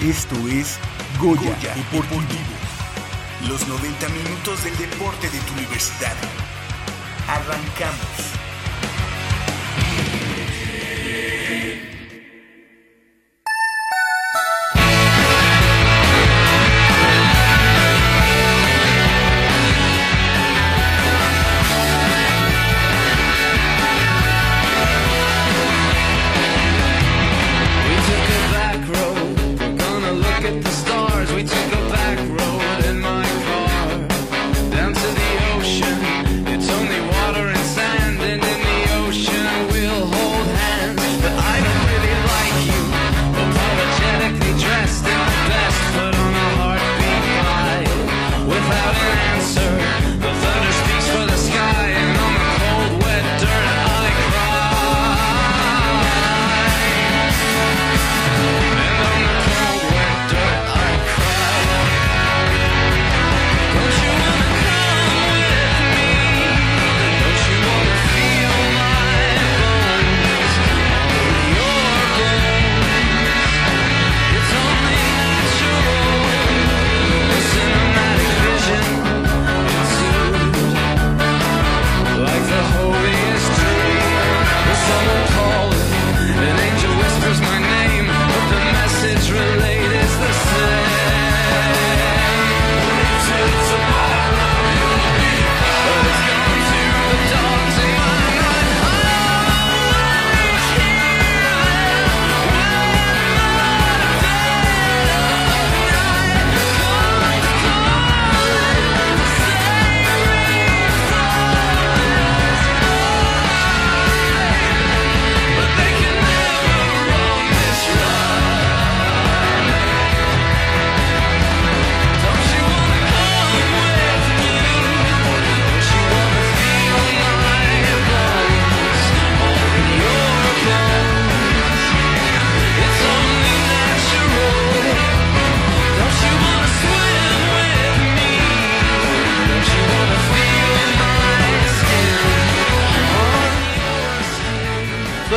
Esto es Goya, Deportivo. Los 90 minutos del deporte de tu universidad. Arrancamos.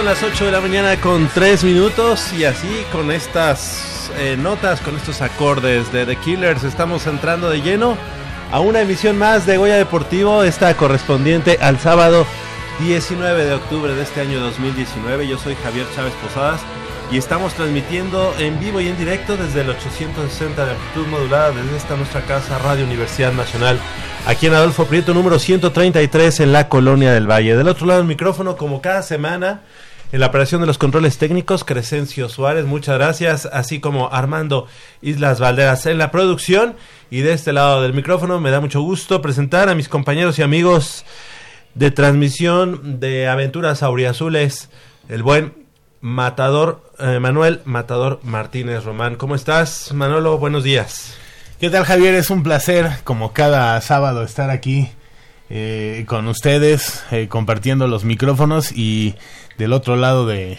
Las 8 de la mañana con 3 minutos y así con estas eh, notas, con estos acordes de The Killers, estamos entrando de lleno a una emisión más de Goya Deportivo, esta correspondiente al sábado 19 de octubre de este año 2019. Yo soy Javier Chávez Posadas y estamos transmitiendo en vivo y en directo desde el 860 de amplitud modulada desde esta nuestra casa Radio Universidad Nacional aquí en Adolfo Prieto número 133 en la Colonia del Valle. Del otro lado del micrófono como cada semana en la operación de los controles técnicos, Crescencio Suárez, muchas gracias, así como Armando Islas Valderas en la producción. Y de este lado del micrófono me da mucho gusto presentar a mis compañeros y amigos de transmisión de Aventuras Auriazules, el buen Matador, eh, Manuel Matador Martínez Román. ¿Cómo estás, Manolo? Buenos días. ¿Qué tal, Javier? Es un placer, como cada sábado, estar aquí eh, con ustedes, eh, compartiendo los micrófonos y del otro lado de,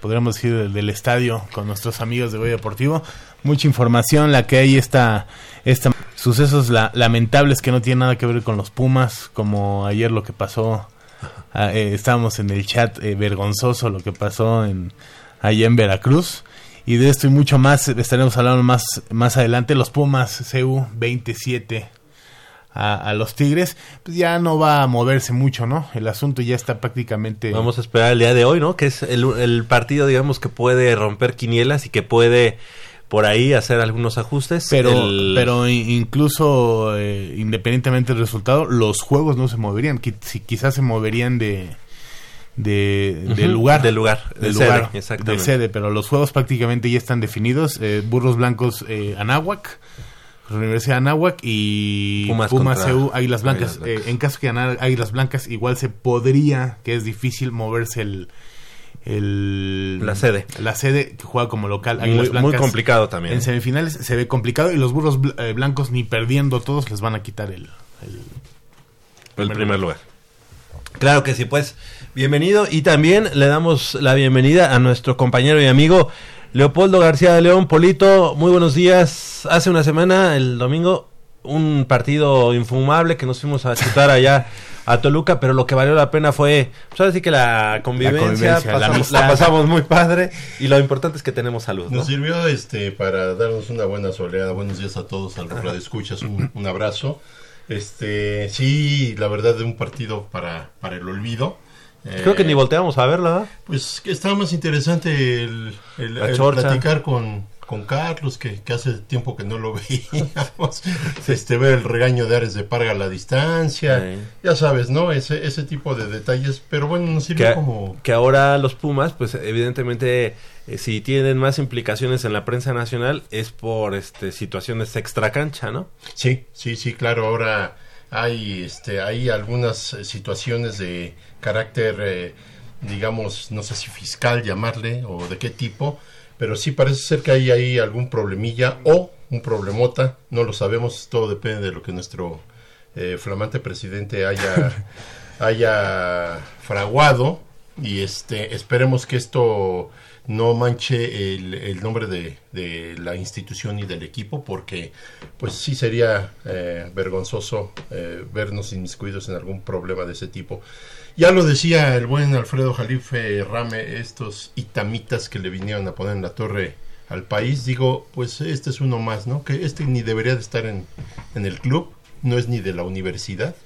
podríamos decir, del, estadio con nuestros amigos de Goya Deportivo. Mucha información, la que hay esta, esta sucesos lamentables que no tienen nada que ver con los Pumas, como ayer lo que pasó, ah, eh, estábamos en el chat eh, vergonzoso lo que pasó en, allá en Veracruz. Y de esto y mucho más estaremos hablando más, más adelante. Los Pumas CU 27 a, los Tigres, pues ya no va a moverse mucho, ¿no? El asunto ya está prácticamente... Vamos a esperar el día de hoy, ¿no? Que es el, partido, digamos, que puede romper quinielas y que puede por ahí hacer algunos ajustes. Pero, pero incluso eh, independientemente del resultado, los juegos no se moverían. Si quizás se moverían de, de, lugar. De lugar, de, lugar, exactamente. De sede, pero los juegos prácticamente ya están definidos. Eh, Burros Blancos eh, Anáhuac, Universidad de Anáhuac y Pumas, Águilas Blancas. Eh, en caso que ganar Águilas Blancas, igual se podría, que es difícil moverse el, el La sede. la sede que juega como local Muy, Águilas muy Blancas. complicado también. En semifinales se ve complicado y los burros bl- eh, blancos ni perdiendo todos les van a quitar el, el- el primer lugar. Claro que sí, pues bienvenido y también le damos la bienvenida a nuestro compañero y amigo Leopoldo García de León. Polito, muy buenos días. Hace una semana, el domingo, un partido infumable que nos fuimos a chutar allá a Toluca, pero lo que valió la pena fue, pues ahora sí que la convivencia, convivencia, la pasamos- la pasamos muy padre y lo importante es que tenemos salud. ¿no? Nos sirvió este para darnos una buena soleada. Buenos días a todos, al radio escuchas, un, un abrazo. Este, sí, la verdad de un partido para, para el olvido. Eh, Creo que ni volteamos a verla. Pues que estaba más interesante el, platicar con, con Carlos, que, que hace tiempo que no lo veíamos. Este, ver el regaño de Ares de Parga a la distancia. Sí. Ya sabes, ¿no? Ese, ese tipo de detalles. Pero bueno, nos sirvió que, como... que ahora los Pumas, pues evidentemente, eh, si tienen más implicaciones en la prensa nacional es por este situaciones extra cancha, ¿no? Sí, sí, sí, claro. Ahora hay, este, hay algunas eh, situaciones de carácter, eh, digamos, no sé si fiscal llamarle o de qué tipo, pero sí parece ser que hay ahí algún problemilla o un problemota, no lo sabemos, todo depende de lo que nuestro eh, flamante presidente haya, haya fraguado y este esperemos que esto no manche el, el nombre de, de la institución y del equipo porque pues sí sería eh, vergonzoso eh, vernos inmiscuidos en algún problema de ese tipo. Ya lo decía el buen Alfredo Jalife Rame, estos itamitas que le vinieron a poner en la torre al país, digo, pues este es uno más, ¿no? Que este ni debería de estar en, en el club, no es ni de la universidad,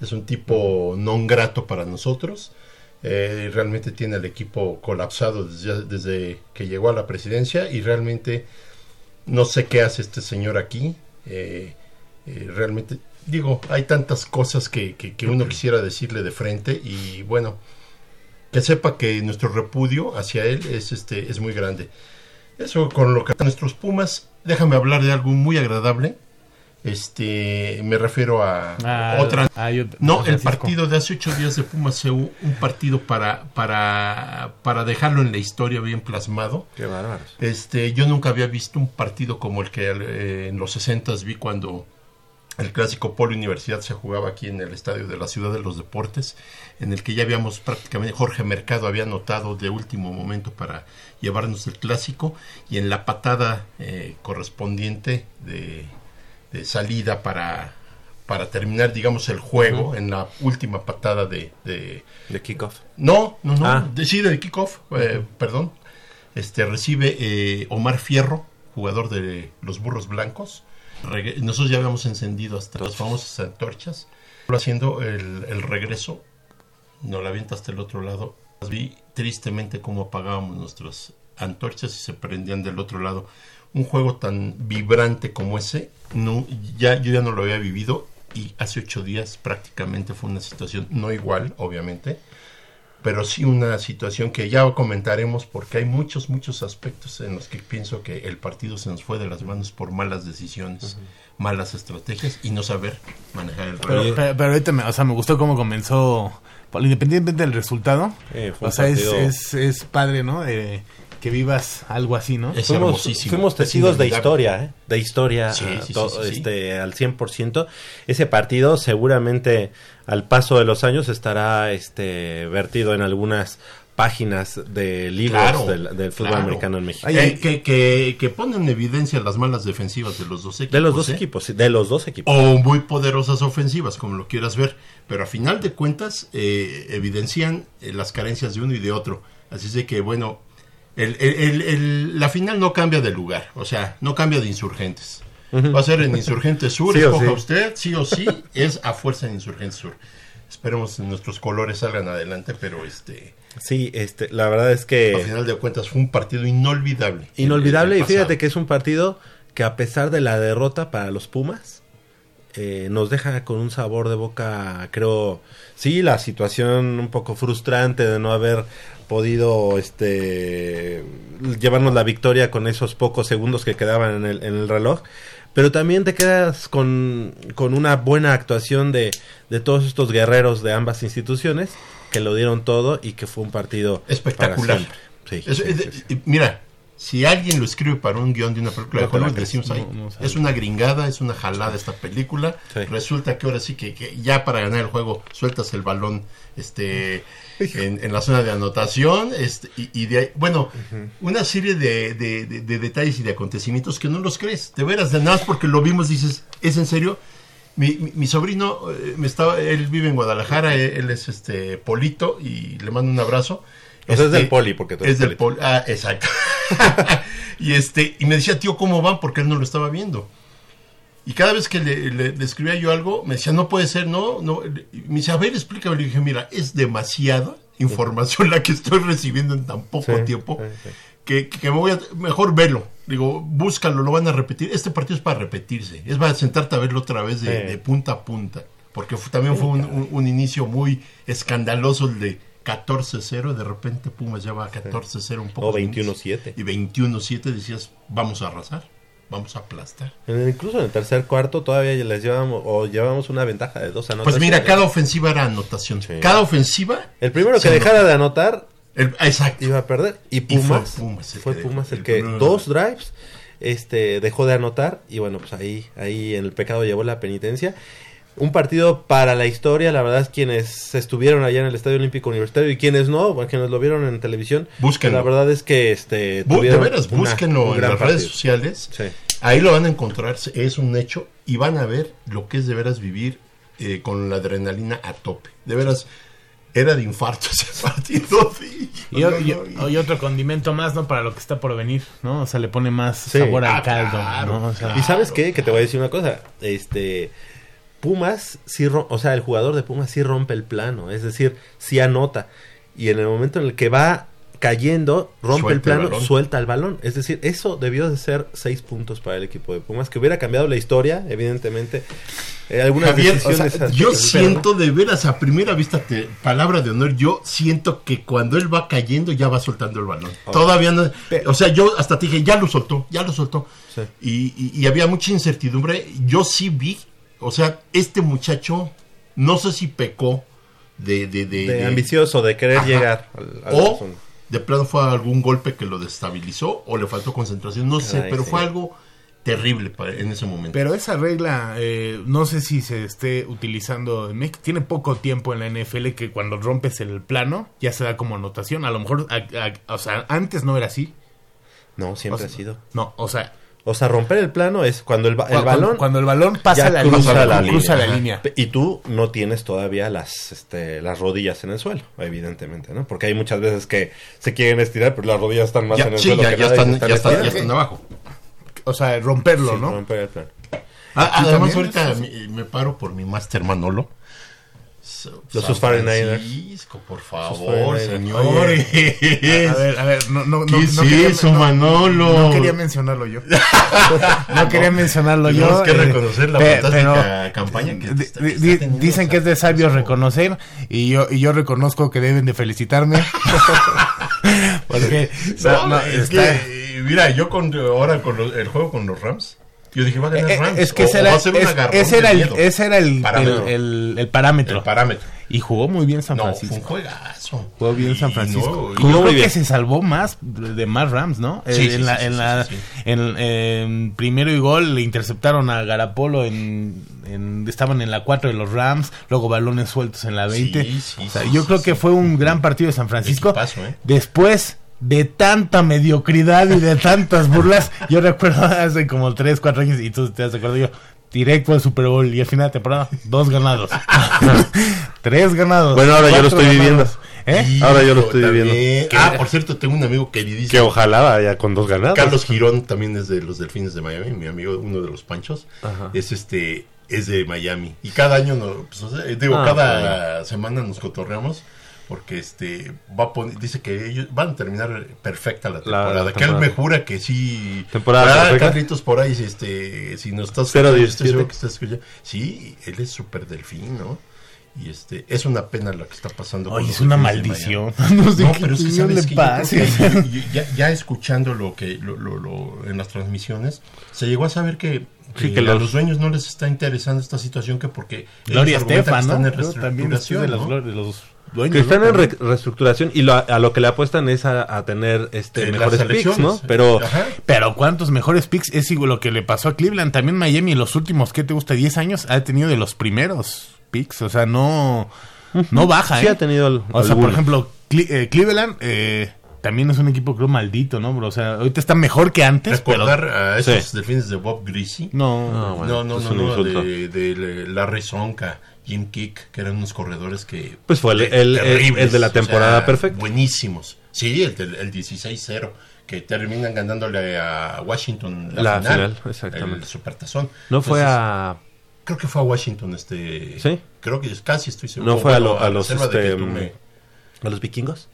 es un tipo non grato para nosotros. Eh, realmente tiene el equipo colapsado desde, desde que llegó a la presidencia y realmente no sé qué hace este señor aquí. Eh, eh, realmente, digo, hay tantas cosas que, que, que uno quisiera decirle de frente y bueno, que sepa que nuestro repudio hacia él es, este, es muy grande. Eso con lo que a nuestros Pumas, déjame hablar de algo muy agradable. Este, me refiero a Ah, otra ah, yo- no, el partido de hace ocho días de Pumas fue un un partido para, para, para dejarlo en la historia bien plasmado. Qué bárbaros. Este, yo nunca había visto un partido como el que eh, en los 60 vi cuando el clásico Polo Universidad se jugaba aquí en el estadio de la Ciudad de los Deportes, en el que ya habíamos prácticamente, Jorge Mercado había anotado de último momento para llevarnos el clásico, y en la patada eh, correspondiente de, de salida para, para terminar, digamos, el juego, en la última patada de- de, De kickoff. no, no, no. Ah. Decide el kickoff, eh, perdón. Este recibe eh, Omar Fierro, jugador de los Burros Blancos. Nosotros ya habíamos encendido hasta las famosas antorchas. Haciendo el, el regreso, nos la avienta hasta el otro lado. Vi tristemente cómo apagábamos nuestras antorchas y se prendían del otro lado. Un juego tan vibrante como ese, no, ya, yo ya no lo había vivido y hace ocho días prácticamente fue una situación no igual, obviamente, pero sí una situación que ya comentaremos porque hay muchos, muchos aspectos en los que pienso que el partido se nos fue de las manos por malas decisiones, malas estrategias y no saber manejar el Pero, reloj. pero- pero ahorita, me, o sea, me gustó cómo comenzó, independientemente del resultado. Eh, fue o sea, es, es, es padre, ¿no? Eh, que vivas algo así, ¿no? Es fuimos, hermosísimo, fuimos es testigos de historia, ¿eh? De historia Sí, sí, sí, to- sí, este, al 100%. Ese partido seguramente al paso de los años estará este, vertido en algunas páginas de libros Claro, del, del fútbol claro. americano en México. Eh, que, que, que ponen en evidencia las malas defensivas de los dos equipos. de los dos ¿eh? equipos, sí, de los dos equipos. o muy poderosas ofensivas, como lo quieras ver, pero a final de cuentas eh, evidencian eh, las carencias de uno y de otro. Así es de que, bueno, el, el- el- la final no cambia de lugar, o sea, no cambia de insurgentes. Va a ser en Insurgentes Sur, Sí escoja sí. usted, sí o sí, es a fuerza en Insurgentes Sur. Esperemos que nuestros colores salgan adelante, pero este, Sí, este, la verdad es que final de cuentas fue un partido inolvidable. inolvidable y fíjate que es un partido que a pesar de la derrota para los Pumas eh, nos deja con un sabor de boca, creo, sí, la situación un poco frustrante de no haber podido este llevarnos la victoria con esos pocos segundos que quedaban en el, en el reloj pero también te quedas con, con una buena actuación de, de todos estos guerreros de ambas instituciones que lo dieron todo y que fue un partido Espectacular. para siempre. Sí, Es- sí, es- sí, sí. Mira, si alguien lo escribe para un guion de una película de Hollywood, decimos ahí, No, no sabe. es una gringada, es una jalada esta película. Sí. Resulta que ahora sí que, que ya para ganar el juego sueltas el balón este en, en la zona de anotación este, y, y de ahí, bueno, una serie de, de- de- de detalles y de acontecimientos que no los crees. De veras, de nada porque lo vimos dices, ¿es en serio? Mi, mi- mi sobrino eh, me estaba, él vive en Guadalajara, él, él es este Polito y le mando un abrazo. Es Este, del poli, porque tú es eres del poli. poli. Ah, exacto. y este y me decía, tío, ¿cómo van? Porque él no lo estaba viendo. Y cada vez que le, le- le escribía yo algo, me decía, no puede ser, no, no. Y me decía, a ver, explícame. Le dije, mira, es demasiada información la que estoy recibiendo en tan poco Sí, tiempo sí, sí. que, que me voy a... Mejor velo. Digo, búscalo, lo van a repetir. Este partido es para repetirse. Es para sentarte a verlo otra vez de, punta a punta. Porque también fue un, un- un inicio muy escandaloso el de 14-0. De repente Pumas ya va a 14-0 un poco. O 21-7. Y 21-7 decías, vamos a arrasar. Vamos a aplastar. En el- incluso en el tercer cuarto todavía les llevamos o llevamos una ventaja de dos anotaciones. Pues mira, cada ofensiva era anotación. Sí. Cada ofensiva... El primero que anotó. dejara de anotar El- exacto. iba a perder y fue Pumas Pumas el fue que Pumas el el que dos drives este dejó de anotar y bueno pues ahí ahí en el pecado llevó la penitencia un partido para la historia la verdad es quienes estuvieron allá en el Estadio Olímpico Universitario y quienes no bueno, quienes lo vieron en televisión Búsquenlo. la verdad es que este Bu- de veras, una- búsquenlo un en las redes sociales. Sí. Ahí lo van a encontrar, es un hecho, y van a ver lo que es de veras vivir eh, con la adrenalina a tope. De veras, era de infarto ese partido. sí. Y, No, o- y- no, y- y otro condimento más, ¿no? Para lo que está por venir, ¿no? O sea, le pone más Sí. sabor al Ah, caldo, claro, ¿no? O sea, Y sabes qué, que te voy a decir una cosa, este Pumas sí, o sea, el jugador de Pumas sí rompe el plano, es decir, sí anota y en el momento en el que va cayendo, rompe Suelta el plano, el suelta el balón, es decir, eso debió de ser seis puntos para el equipo de Pumas, que hubiera cambiado la historia, evidentemente, Eh, algunas Javier, o sea, yo siento de veras a primera vista, te- palabra de honor, yo siento que cuando él va cayendo ya va soltando el balón. Todavía no, o sea, yo hasta te dije, ya lo soltó, ya lo soltó. Sí. Y, y- y había mucha incertidumbre. Yo sí vi, o sea, este muchacho, no sé si pecó de... de, de- de de- ambicioso, de querer Ajá. llegar al- o de plano fue algún golpe que lo destabilizó o le faltó concentración, no sé, pero sí. fue algo terrible para- en ese momento. Pero esa regla, eh, no sé si se esté utilizando en México. Tiene poco tiempo en la NFL que cuando rompes el plano ya se da como anotación. A lo mejor, a- a- o sea, antes no era así. No, siempre O sea, ha sido. No, o sea, O sea, romper el plano es cuando el, ba- el cu- balón cuando el balón pasa la cruza línea, la cruza línea. la línea. Y tú no tienes todavía las, este, las rodillas en el suelo, evidentemente, ¿no? Porque hay muchas veces que se quieren estirar, pero las rodillas están más ya, en el sí, suelo ya, que ya nada están, se ya, están, ya están abajo. O sea, romperlo, Sí, ¿no? romper el plano. Ah, ¿Tú además, ahorita me, me paro por mi máster Manolo. Los San 49ers. Francisco, por favor, 49ers. señores. A ver, a ver, no, no, no, ¿Qué no es quería- eso, no- Manolo? No quería mencionarlo yo. No quería mencionarlo yo. Tenemos que eh, reconocer la fantástica campaña que dicen que es de sabio San reconocer y yo y yo reconozco que deben de felicitarme. Porque No, no, no, es está- que, mira, yo con, ahora con los- el juego con los Rams, yo dije, va a ganar Eh, Rams. es que o- ese o era, es- ese era el, ese era el, Parámetro. el, el- parámetro. El parámetro. y jugó muy bien San No, Francisco. fue un juegazo. Jugó bien San Francisco. no, Y yo creo bien. que se salvó más de más Rams, ¿no? Sí, Eh, sí, en la, sí, en la, en primero y gol le interceptaron a Garapolo en, en- estaban en la 4 de los Rams, luego balones sueltos en la 20. Sí, sí, O sea, sí, yo creo que fue un gran partido de San Francisco. Equipazo, ¿eh? Después de tanta mediocridad y de tantas burlas, yo recuerdo hace como 3, 4 años y tú te has acordado yo directo al Super Bowl y al final de temporada dos ganados. Tres ganados. Bueno, ahora yo lo estoy ganados. ¿Eh? Ahora yo lo estoy también. viviendo. Ah, por cierto, tengo un amigo queridísimo. Que ojalá vaya con dos ganados. Carlos Girón también es de los Delfines de Miami, mi amigo, uno de los Panchos. Ajá. Es este es de Miami y cada año no, pues, o sea, digo, Ah, cada semana nos cotorreamos porque este va a poner, dice que ellos van a terminar perfecta la temporada. que él me jura que sí. ¿Temporada Ah? Carlitos por ahí, este, si nos estás Cero escuchando, que estás escuchando. Sí, él es súper delfín, ¿no? Y este, es una pena lo que está pasando. con Oye, los es una maldición. No sé No, qué pero es que sabes que yo creo pasa. que ya, ya escuchando lo que lo, lo- lo- en las transmisiones, se llegó a saber que, Sí, que que a los- los dueños no les está interesando esta situación que porque Gloria Estefan, ¿no? están en También de reestructuración, ¿no? glor- de los dueños. Que están ¿no? en re- reestructuración y lo- a lo que le apuestan es a, a tener este Eh, mejores picks. ¿no? Pero Ajá. Pero cuántos mejores picks es igual lo que le pasó a Cleveland. También Miami en los últimos, ¿qué te gusta? 10 años ha tenido de los primeros picks. O sea, no, no baja, sí ¿eh? ha tenido el- O sea, por ejemplo, Cle- eh, Cleveland eh, también es un equipo, creo, maldito, ¿no? bro? O sea, ahorita está mejor que antes, Recordar pero... a esos Sí. delfines de Bob Greasy. No, No, bueno, no, no, es no, no, de, de Larry Sonka, Jim Kick, que eran unos corredores que... Pues fue el- el- el- el de la o sea, temporada perfecta. Buenísimos. Sí, el, el 16-0, que terminan ganándole a Washington la, La final, final, exactamente. El supertazón. no fue Entonces, a... Creo que fue a Washington este... ¿Sí? Creo que casi estoy seguro. No fue a, Bueno, lo- a los... Este, me- ¿A los vikingos?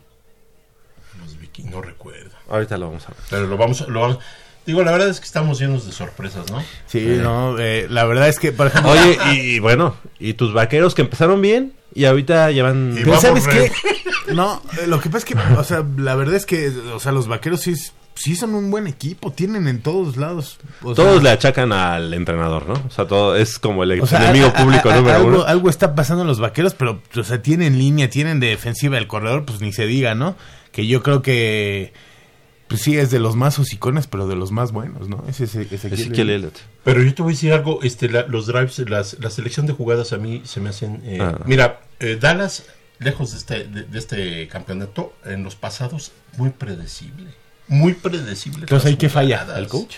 los vikingos, no recuerdo. Ahorita lo vamos a ver. Pero lo vamos, lo vamos... Digo, la verdad es que estamos llenos de sorpresas, ¿no? Sí, no, eh, la verdad es que, por ejemplo... Oye, y, y bueno, y tus vaqueros que empezaron bien y ahorita llevan... Y Pero ¿sabes qué? No, eh, lo que pasa es que, o sea, la verdad es que, o sea, los vaqueros sí, sí son un buen equipo, tienen en todos lados. o sea, Todos le achacan al entrenador, ¿no? O sea, todo es como el o sea, enemigo a- a- público a- número algo, uno. algo está pasando en los vaqueros, pero, o sea, tienen línea, tienen defensiva. El corredor, pues ni se diga, ¿no? Que yo creo que, pues sí, es de los más hocicones, pero de los más buenos, ¿no? Ese es Ezequiel Elliott. Pero yo te voy a decir algo, este, la- los drives, las, la selección de jugadas a mí se me hacen... eh, Ah. Mira, eh, Dallas, lejos de este, de, de este campeonato, en los pasados, muy predecible. Muy predecible. Entonces, ¿ahí las qué falla? jugadas. ¿El coach?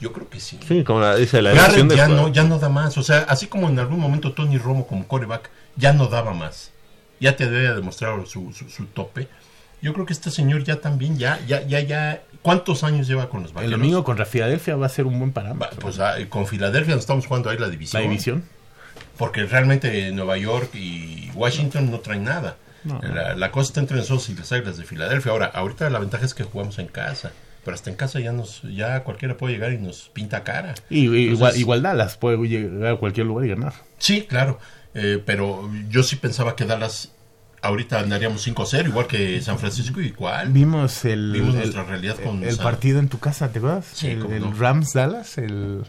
Yo creo que sí. Sí, como la, dice la Garrett de ya no, ya no da más. O sea, así como en algún momento Tony Romo como coreback ya no daba más. Ya te debe demostrar su, su, su tope. Yo creo que este señor ya también, ya, ya, ya, ya. ¿Cuántos años lleva con los El vaqueros? domingo contra Filadelfia va a ser un buen parámetro. Pues ah, con Filadelfia nos estamos jugando ahí la división. la división. Porque realmente Nueva York y Washington no traen nada. No. La, la cosa está entre nosotros y las águilas de Filadelfia. Ahora, ahorita la ventaja es que jugamos en casa. Pero hasta en casa ya nos ya cualquiera puede llegar y nos pinta cara. Y, y igual, igual Dallas puede llegar a cualquier lugar y ganar. Sí, claro. Eh, pero yo sí pensaba que Dallas ahorita andaríamos 5-0, igual que San Francisco, igual. Vimos el, Vimos el- nuestra realidad con el partido en tu casa, ¿te acuerdas? Sí, el el no. Rams Dallas, el,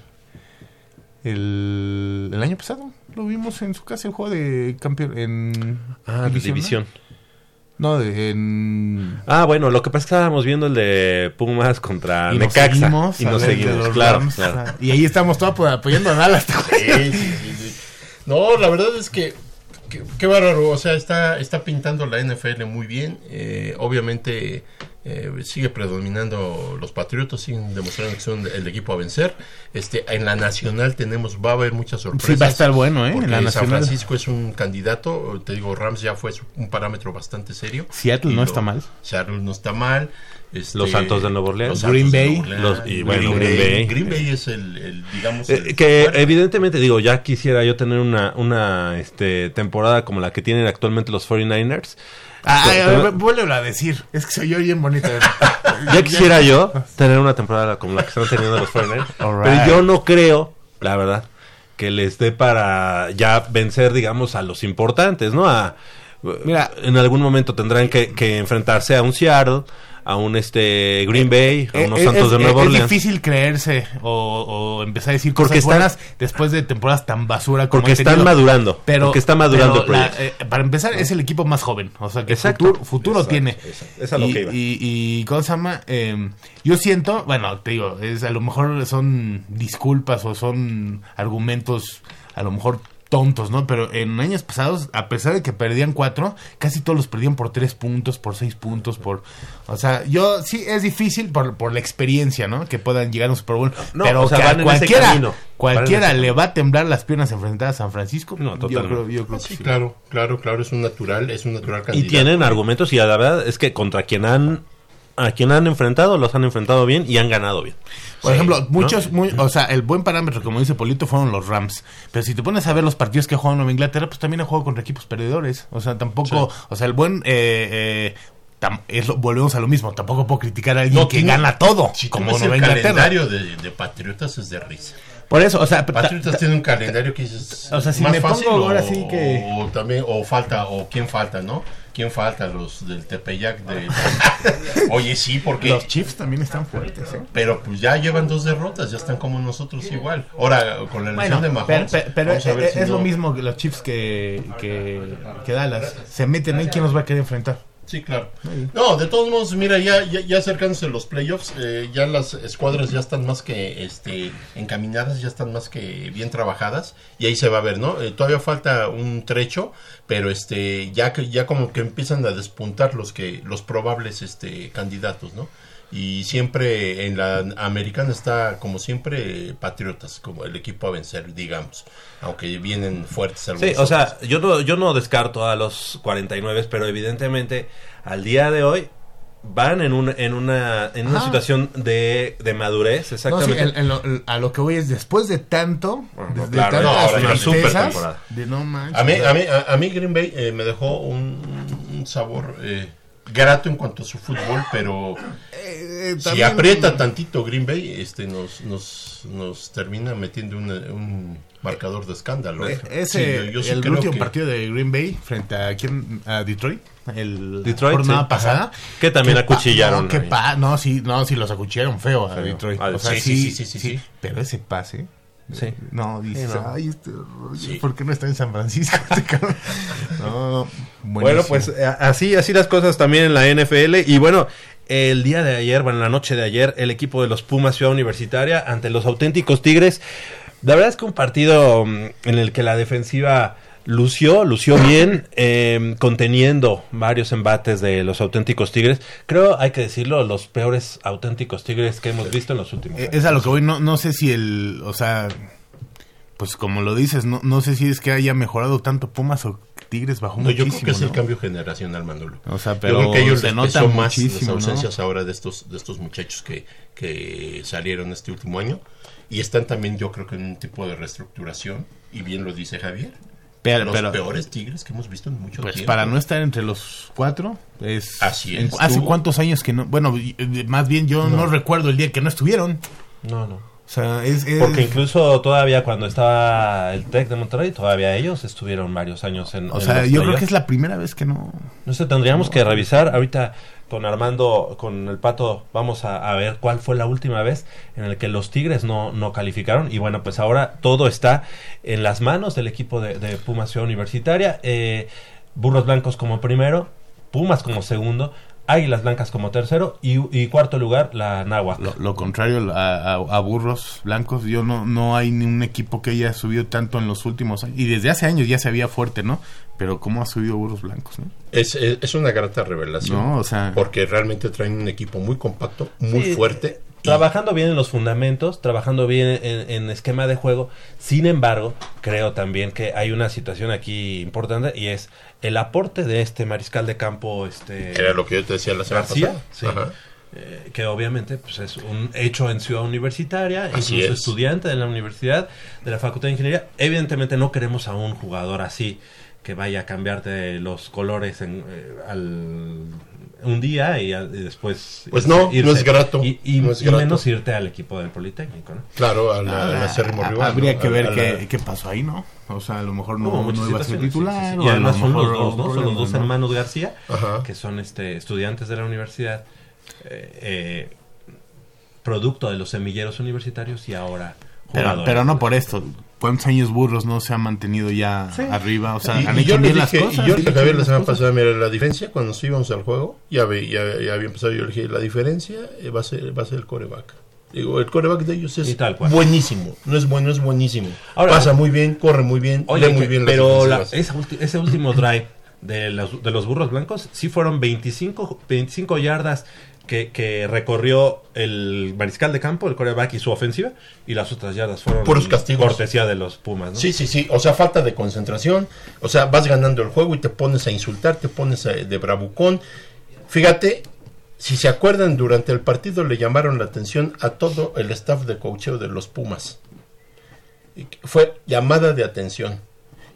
el, el año pasado. Lo vimos en su casa, el juego de campeón en Ah, de ¿no? división. No, de, en... Ah, bueno, lo que pasa es que estábamos viendo el de Pumas contra y nos Necaxa. seguimos y nos seguimos, claro, Rams. claro. Ajá. Y ahí estamos todos apo- apoyando a Dallas. ¿te acuerdas? Sí, sí, sí, sí. No, la verdad es que qué, qué bárbaro. O sea, está, está pintando la NFL muy bien. Eh, obviamente eh, sigue predominando los Patriotas, siguen demostrando que son el equipo a vencer. Este, en la nacional tenemos, va a haber muchas sorpresas. Sí, va a estar bueno, ¿eh? En la San nacional. Francisco es un candidato, te digo, Rams ya fue un parámetro bastante serio. Seattle no lo- está mal. Seattle no está mal. Este, Los Santos de Nueva Orleans. los Green Bay. Nueva Orleans, Los- y bueno, Green Bay. Green Bay es el, el, digamos, Eh, el que evidentemente, digo, ya quisiera yo tener una, una este, temporada como la que tienen actualmente los 49ers. Ay, a vuélvelo decir. Es que soy yo bien bonito. Ya quisiera yo tener una temporada como la que están teniendo los 49ers. Alright. Pero yo no creo, la verdad, que les dé para ya vencer, digamos, a los importantes, ¿no? A, Mira. en algún momento tendrán que, que enfrentarse a un Seattle, a un este Green Bay, a Eh, unos eh, Santos es, de Nueva es Orleans. difícil creerse o, o empezar a decir Porque cosas están- buenas después de temporadas tan basura como Porque están madurando, Pero, porque está madurando pero el la- proyecto. eh, para empezar, es el equipo más joven. O sea, que Exacto. futuro, futuro Exacto, tiene. exacto. Es a lo y, que iba. y, y, ¿cómo se llama? Eh, yo siento, bueno, te digo, es, a lo mejor son disculpas o son argumentos, a lo mejor tontos, ¿no? Pero en años pasados, a pesar de que perdían cuatro, casi todos los perdían por tres puntos, por seis puntos, por... O sea, yo sí, es difícil por, por la experiencia, ¿no? Que puedan llegar a un Super Bowl. No, pero o sea, que van a en ese cualquiera, cualquiera le va a temblar las piernas enfrentadas a San Francisco. No, yo totalmente. creo, yo creo que Sí, sí. claro, claro, claro, es un natural, es un natural Y candidato. tienen argumentos y la verdad es que contra quien han a quien han enfrentado los han enfrentado bien y han ganado bien. Por Sí, ejemplo, ¿no? muchos, muy, o sea, el buen parámetro, como dice Polito, fueron los Rams. Pero si te pones a ver los partidos que ha jugado Nueva Inglaterra, pues también ha jugado contra equipos perdedores. O sea, tampoco, o sea, el buen, eh, eh, tam- es lo- volvemos a lo mismo. Tampoco puedo criticar a alguien No, que gana todo, Si como el Inglaterra. calendario de, de Patriotas es de risa. Por eso, o sea, ta- Patriotas ta- tiene un calendario que dices O sea, si más me pongo fácil ahora o, sí que- o también o falta o quién falta, ¿no? ¿Quién falta los del Tepeyac de Oye, sí, porque los Chiefs también están fuertes, ¿eh? pero pues ya llevan dos derrotas, ya están como nosotros igual. Ahora con la elección Bueno, de Mahomes, pero, ver es, si es lo mismo que los Chiefs que, que, que Dallas. Se meten ahí, ¿quién los va a querer enfrentar? Sí, claro. No, de todos modos, mira, ya, ya, ya acercándose los playoffs, eh, ya las escuadras ya están más que este, encaminadas, ya están más que bien trabajadas, y ahí se va a ver, ¿no? Eh, todavía falta un trecho, pero este, ya que, ya como que empiezan a despuntar los que, los probables este candidatos, ¿no? Y siempre en la americana está, como siempre, Patriotas, como el equipo a vencer, digamos, aunque vienen fuertes Sí, algunos o otros. sea, yo no, yo no descarto a los 49, pero evidentemente al día de hoy van en, un, en una, en una Ajá. situación de, de madurez, No, sí, exactamente. en- en lo- a lo que voy es después de tanto, Bueno, de, claro, de no, tantas super tristezas, temporada. de no manches. A mí, a mí, a, a mí Green Bay eh, me dejó un, un sabor eh, grato en cuanto a su fútbol, pero Eh, si aprieta tantito Green Bay, este nos, nos, nos termina metiendo un, un marcador de escándalo. Eh, Sí, Ese, yo- yo sí el creo último que- partido de Green Bay frente a quién, a Detroit, el Detroit, jornada sí. pasada, Ajá. Que también pa- acuchillaron No, pa- sí, no, sí los acuchillaron feo a Feo. Detroit. O sea, sí, sí, sí, sí, sí, sí. Pero ese pase, Sí. no, dices, Sí, no. ay, este rollo, Sí. ¿por qué no está en San Francisco este cabrón? No, no, Bueno, pues eh, así, así las cosas también en la NFL. Y bueno, el día de ayer, bueno, la noche de ayer, el equipo de los Pumas Ciudad Universitaria ante los auténticos Tigres. La verdad es que un partido mm, en el que la defensiva lució, lució bien, eh, conteniendo varios embates de los auténticos Tigres. Creo, hay que decirlo, los peores auténticos Tigres que hemos visto en los últimos Eh, años. Es a lo que voy, no, no sé si el, o sea, pues como lo dices, no, no sé si es que haya mejorado tanto Pumas o Tigres bajó No, yo muchísimo. creo que es el cambio generacional, Manolo. O sea, Yo pero creo que ellos se nota más muchísimo, las ¿no? ausencias ahora de estos, de estos muchachos que, que salieron este último año. Y están también, yo creo que en un tipo de reestructuración. Y bien lo dice Javier. Pero, los pero, peores tigres que hemos visto en mucho pues tiempo. para no estar entre los cuatro, es... Así en- es. ¿Hace cuántos años que no? Bueno, más bien yo no. recuerdo el día que no estuvieron. No, no. O sea, es... es- Porque incluso todavía cuando estaba el TEC de Monterrey, todavía ellos estuvieron varios años en o en sea, yo creo que es la primera vez que no... No sé, tendríamos que revisar ahorita con Armando, con el Pato, vamos a, ver cuál fue la última vez en el que los Tigres no, no calificaron. Y bueno, pues ahora todo está en las manos del equipo de, de Pumas Ciudad Universitaria. Eh, Burros Blancos como primero, Pumas como segundo, Águilas Blancas como tercero y, cuarto lugar la Náhuac. Lo, contrario a, a- burros blancos, yo no no hay ni un equipo que haya subido tanto en los últimos años. Y desde hace años ya se había fuerte, ¿no? Pero ¿cómo ha subido burros blancos, no? Es, es, es una grata revelación. No, o sea... Porque realmente traen un equipo muy compacto, muy Sí, fuerte. y- Trabajando bien en los fundamentos, trabajando bien en, en esquema de juego. Sin embargo, creo también que hay una situación aquí importante y es el aporte de este mariscal de campo, este Era lo que yo te decía la semana García, pasada. sí. Ajá. eh, que obviamente pues, es un hecho en Ciudad Universitaria, Así incluso es. estudiante de la universidad, de la Facultad de Ingeniería. Evidentemente no queremos a un jugador así que vaya a cambiarte los colores en, eh, al un día y, al- y después Pues no, no es grato, y, y- no es y grato. menos irte al equipo del Politécnico ¿no? Claro, al, Ah, al acérrimo rival. Habría ¿no? que ver a la- qué, qué pasó ahí, ¿no? O sea, a lo mejor no, Hubo no muchas iba a ser sí, titular. sí, Y además lo son los dos, ¿no? Son los dos ¿no? hermanos García, Ajá. que son este estudiantes de la universidad, eh, eh, producto de los semilleros universitarios y ahora Pero, pero no por esto. ¿Cuántos años burros no se han mantenido ya arriba? O sea, Y, han y hecho bien las cosas. y yo dije a Javier la semana pasada, mira, la diferencia, cuando nos íbamos al juego, ya, ve- ya, ya había empezado, yo le dije, la diferencia eh, va a ser, va a ser el coreback. Digo, el coreback de ellos es tal buenísimo, no es bueno, es buenísimo. Ahora- Pasa muy bien, corre muy bien, Oye, lee muy bien pero la- esa ese último drive de los, de los burros blancos sí fueron 25, 25 yardas que, que recorrió el mariscal de campo, el coreback y su ofensiva, y las otras yardas fueron Puros castigos. cortesía de los Pumas, ¿no? Sí, sí, sí. O sea, falta de concentración. O sea, vas ganando el juego y te pones a insultar, te pones a- de bravucón. Fíjate, si se acuerdan, durante el partido le llamaron la atención a todo el staff de coacheo de los Pumas. Y Fue llamada de atención.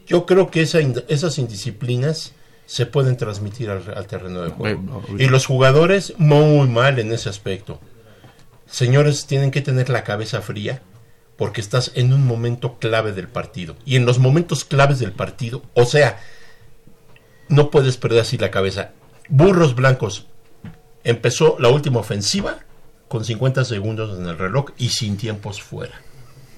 Yo creo que esa esas indisciplinas se pueden transmitir al, al terreno de juego. Y los jugadores muy mal en ese aspecto. Señores, tienen que tener la cabeza fría porque estás en un momento clave del partido. Y en los momentos claves del partido, o sea, no puedes perder así la cabeza. Burros Blancos empezó la última ofensiva con 50 segundos en el reloj y sin tiempos fuera.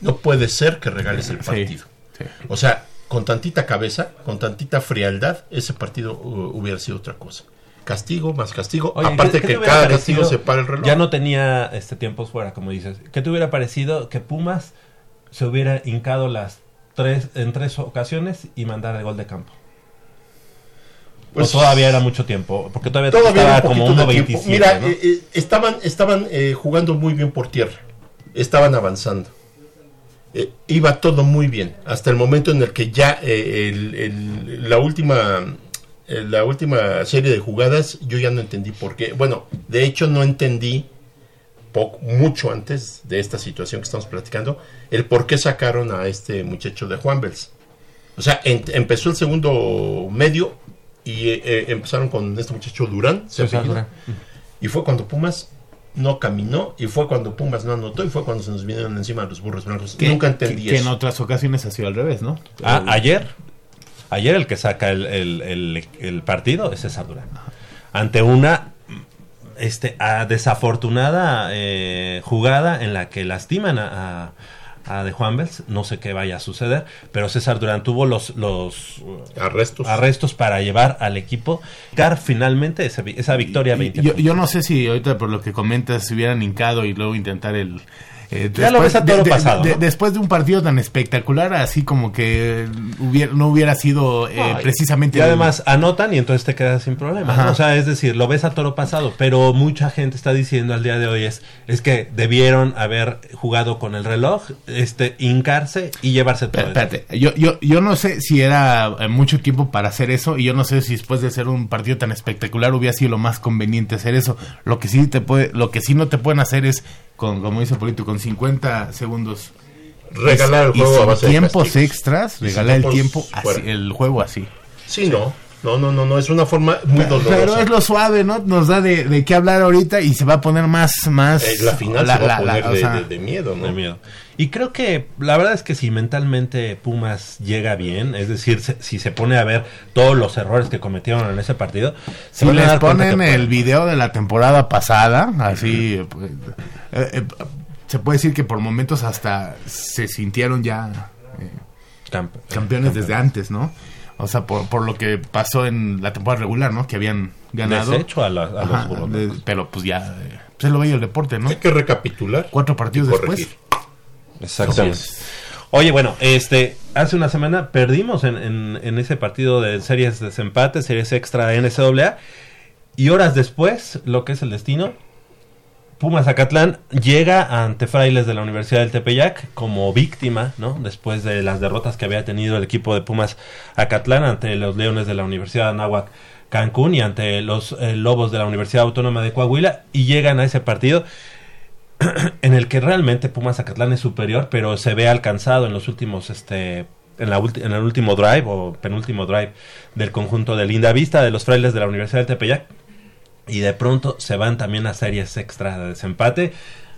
No puede ser que regales el Sí, partido. sí. O sea, con tantita cabeza, con tantita frialdad, ese partido uh, hubiera sido otra cosa. Castigo más castigo. Oye, Aparte ¿qué- qué te que cada parecido? castigo se para el reloj. Ya no tenía este tiempos fuera, como dices. ¿Qué te hubiera parecido que Pumas se hubiera hincado las tres en tres ocasiones y mandar el gol de campo? Pues, o todavía era mucho tiempo, porque todavía, Todavía estaba como poquito de tiempo. 1.27. Mira, ¿no? eh, eh, estaban, estaban eh, jugando muy bien por tierra. Estaban avanzando. Eh, iba todo muy bien. Hasta el momento en el que ya eh, el- el- la última eh, la última serie de jugadas yo ya no entendí por qué. Bueno, de hecho no entendí poco, mucho antes de esta situación que estamos platicando el por qué sacaron a este muchacho de Juan Bels. O sea, en- empezó el segundo medio y eh, empezaron con este muchacho Durán. se. Durán. Y fue cuando Pumas no caminó y fue cuando Pumas no anotó y fue cuando se nos vinieron encima los burros blancos. Que- Nunca entendí que, que en eso. otras ocasiones ha sido al revés, ¿no? Ah, ayer, ayer el que saca el, el- el- el partido es César Durán. Ante una este, ah, desafortunada eh, jugada en la que lastiman a, a, a De Juan Bels, no sé qué vaya a suceder, pero César Durán tuvo los, los uh, Arrestos. arrestos para llevar al equipo, dar finalmente esa, vi- esa victoria Y- 20 yo, yo no sé si ahorita por lo que comentas se hubieran hincado y luego intentar el... eh, Ya lo ves a toro pasado, ¿no? Después de un partido tan espectacular, así como que hubiera, no hubiera sido eh, No, precisamente... Y el- además anotan y entonces te quedas sin problema. Ajá. ¿no? O sea, es decir, lo ves a toro pasado, pero mucha gente está diciendo al día de hoy es, es que debieron haber jugado con el reloj, este, hincarse y llevarse todo. Espérate, yo, yo, yo no sé si era eh, mucho tiempo para hacer eso y yo no sé si después de hacer un partido tan espectacular hubiera sido lo más conveniente hacer eso. Lo que sí te puede, lo que sí no te pueden hacer es con, como dice Polito, con 50 segundos Regalar el y juego a base tiempos extras, regalar el tiempo, así, el juego así. Sí, no. No, no, no, no. Es una forma muy dolorosa. Pero es lo suave, ¿no? Nos da de, de qué hablar ahorita y se va a poner más, más. Eh, la final la- se va la- a la- poner o de, sea, de- de miedo, ¿no? de miedo. Y creo que la verdad es que si mentalmente Pumas llega bien, es decir, se- si se pone a ver todos los errores que cometieron en ese partido, Si les ponen el pueden. video de la temporada pasada, así, pues, eh, eh, se puede decir que por momentos hasta se sintieron ya eh, Camp- campeones desde antes, ¿no? O sea, por, por lo que pasó en la temporada regular, ¿no? Que habían ganado. Deshecho a, la- a Ajá, los de- pero pues ya, pues es lo bello del deporte, ¿no? Hay que recapitular. Cuatro partidos después. Exactamente. Oye, bueno, este, hace una semana perdimos en, en- en ese partido de series de desempate, series extra de NCAA, y horas después, lo que es el destino, Pumas Acatlán llega ante Frailes de la Universidad del Tepeyac como víctima, ¿no? Después de las derrotas que había tenido el equipo de Pumas Acatlán ante los Leones de la Universidad de Anáhuac Cancún y ante los eh, Lobos de la Universidad Autónoma de Coahuila, y llegan a ese partido en el que realmente Pumas Zacatlán es superior, pero se ve alcanzado en los últimos, este, en, la en el último drive o penúltimo drive del conjunto de Linda Vista de los frailes de la Universidad del Tepeyac. Y de pronto se van también a series extra de desempate.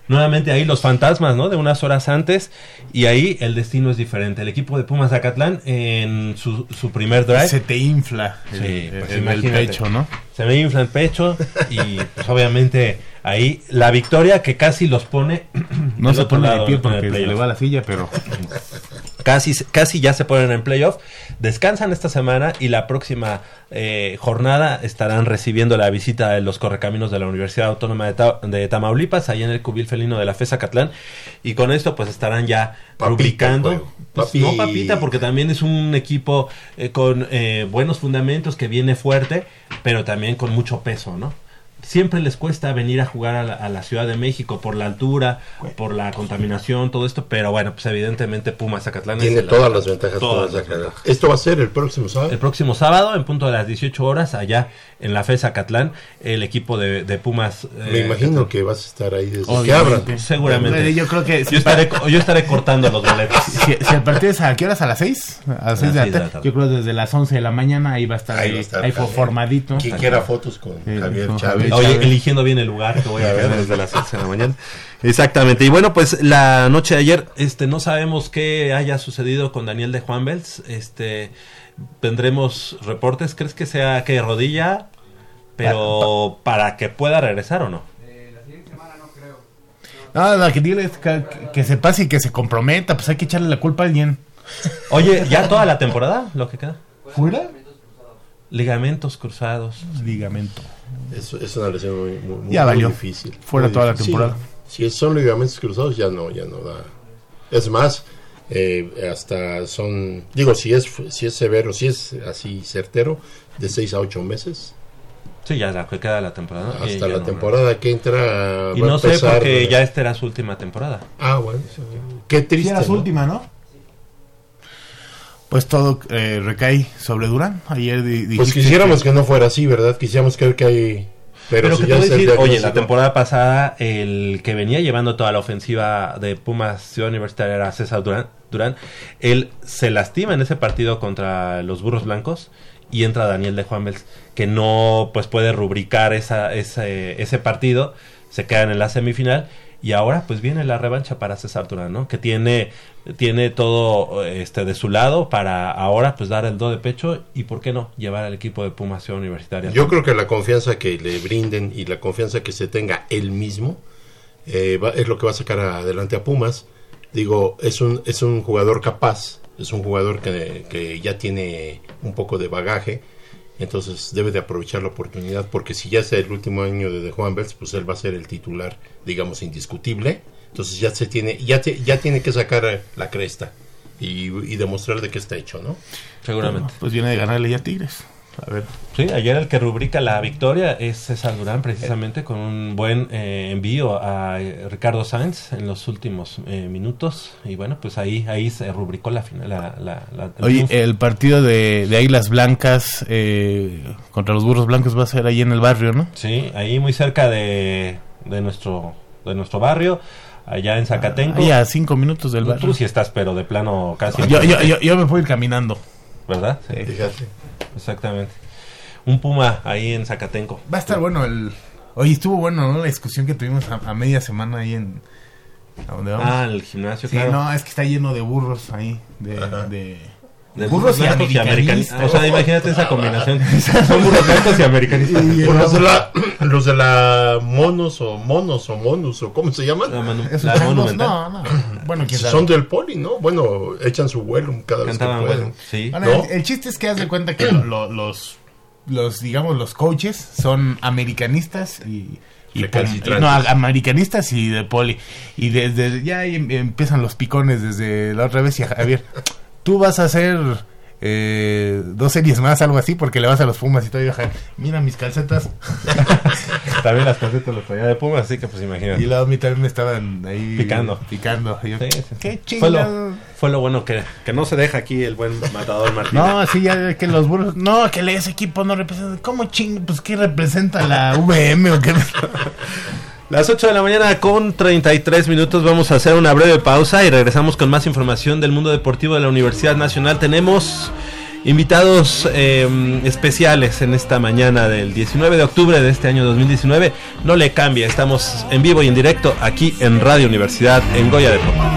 Nuevamente ahí los fantasmas, ¿no? De unas horas antes. Y ahí el destino es diferente. El equipo de Pumas Zacatlán en su, su primer drive Se te infla el, Sí, pues el- el imagínate. pecho, ¿no? se me infla el pecho y pues obviamente ahí la victoria que casi los pone No se pone de lado pie en el porque se le va la silla, pero casi casi ya se ponen en playoff. Descansan esta semana y la próxima eh, jornada estarán recibiendo la visita de los correcaminos de la Universidad Autónoma de, Ta- de Tamaulipas allá en el cubil felino de la FESA Catlán. Y con esto pues estarán ya juego. Pues, no papita porque también es un equipo eh, con eh, buenos fundamentos que viene fuerte pero también con mucho peso no siempre les cuesta venir a jugar a la, a la Ciudad de México por la altura, por la contaminación, todo esto, pero bueno, pues evidentemente Pumas Zacatlán es Tiene el- todas las ventajas. todas todas las ventajas. Esto va a ser el próximo sábado. El próximo sábado, en punto de las 18 horas, allá en la FE Zacatlán, el equipo de, de Pumas. Me eh, imagino que vas a estar ahí desde que abran. Seguramente. Yo creo que Yo estaré, co- yo estaré cortando los boletos. si- si el partido es a qué horas, a las 6, a las 6 de la seis de la tarde, yo creo desde las 11 de la mañana ahí va a estar Ahí ahí, va a estar ahí Javier. formadito. Quien quiera fotos con Sí, Javier Chávez. Oye, eligiendo bien el lugar que voy a quedar desde las 11 de la mañana. Exactamente. Y bueno, pues la noche de ayer, este, no sabemos qué haya sucedido con Daniel de Juan Bels. Este, tendremos reportes. ¿Crees que sea que rodilla? Pero para que pueda regresar o no. No, lo que digo es que, que se pase y que se comprometa, pues hay que echarle la culpa a alguien. Oye, ya toda la temporada, lo que queda. ¿Fuera? Ligamentos cruzados. Ligamento. Es, es una lesión muy, muy, muy- Ya muy valió. difícil. Fuera Muy toda la difícil. temporada. Sí, si son ligamentos cruzados, ya no, ya no da. Es más, eh, hasta son, digo, si es, si es severo, si es así certero, de 6 a 8 meses. Sí, ya la que queda la temporada. Hasta la no- temporada que entra. Y va a no sé porque ya esta era su última temporada. Ah, bueno. Qué triste. era su ¿no? última, ¿no? Pues todo eh, recae sobre Durán. Ayer Pues quisiéramos que no fuera así, ¿verdad? Quisiéramos creer que hay. Pero, Pero, si que ya decir, oye, la temporada pasada el que venía llevando toda la ofensiva de Pumas Ciudad Universitaria era César Durán, Durán. Él se lastima en ese partido contra los Burros Blancos y entra Daniel de Juan Bels, que no pues puede rubricar esa, ese, ese partido, se quedan en la semifinal y ahora pues viene la revancha para César Durán, ¿no? Que tiene, tiene todo este de su lado para ahora pues dar el do de pecho y por qué no llevar al equipo de Pumas Ciudad Universitaria. Yo creo que la confianza que le brinden y la confianza que se tenga él mismo eh, es lo que va a sacar adelante a Pumas. Digo, es un, es un jugador capaz, es un jugador que, que ya tiene un poco de bagaje, entonces debe de aprovechar la oportunidad, porque si ya es el último año de, de Juan Belts, pues él va a ser el titular, digamos, indiscutible. Entonces ya se tiene, ya, te- ya tiene que sacar eh, la cresta y, y demostrar de qué está hecho, ¿no? Seguramente. Pues viene de ganarle ya a Tigres. A ver. Sí, ayer el que rubrica la victoria es César Durán, precisamente con un buen eh, envío a eh, Ricardo Sainz en los últimos eh, minutos. Y bueno, pues ahí ahí se rubricó la final. La, la- la- el Oye, el partido de, de Águilas Blancas eh, contra los Burros Blancos va a ser ahí en el barrio, ¿no? Sí, ahí muy cerca de, de nuestro de nuestro barrio, allá en Zacatenco. Ahí a cinco minutos del Tú barrio. sí estás, pero de plano casi. Yo, yo, yo, yo me ir caminando. ¿Verdad? Sí, Fíjate. exactamente. Un puma ahí en Zacatenco. Va a estar bueno el... Oye, estuvo bueno, ¿no? La discusión que tuvimos a, a media semana ahí en... ¿A dónde vamos? Ah, el gimnasio, sí, claro. no, es que está lleno de burros ahí. De. De, De burros y americanistas. O sea, imagínate esa combinación. Son burros blancos y americanistas. Y- los de la, los de la monos o monos o monus o cómo se llaman, La, manu- la monumental. no, no. Bueno, quién sabe. son del poli, ¿no? Bueno, echan su vuelo cada vez que pueden. bueno, sí. Bueno, ¿No? el, el chiste es que haz de cuenta que lo- lo- los, los, digamos, los coaches son americanistas y... y no, americanistas y de poli. Y desde ya ahí em- empiezan los picones desde la otra vez. Y a Javier, tú vas a hacer eh, dos series más, algo así, porque le vas a los Pumas y Javier, mira mis calcetas. También las calcetas las traía de Puma, así que pues imagínate. Y luego a mí también me estaban ahí Picando. Picando. Y yo, Sí, sí, sí. Qué Fue lo, fue lo bueno que, que no se deja aquí el buen matador Martín. No, sí, ya que los burros. No, que ese equipo no representa. ¿Cómo ching? Pues, ¿qué representa la VM o qué? Las 8 de la mañana con 33 minutos vamos a hacer una breve pausa y regresamos con más información del mundo deportivo de la Universidad Nacional. Tenemos invitados eh, especiales en esta mañana del 19 de octubre de este año 2019. No le cambia, estamos en vivo y en directo aquí en Radio Universidad en Goya Deportivo.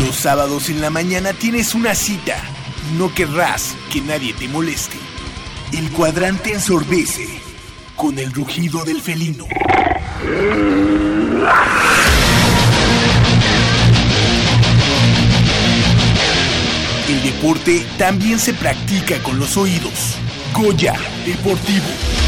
Los sábados en la mañana tienes una cita no querrás que nadie te moleste. El cuadrante ensordece con el rugido del felino. El deporte también se practica con los oídos. Goya Deportivo.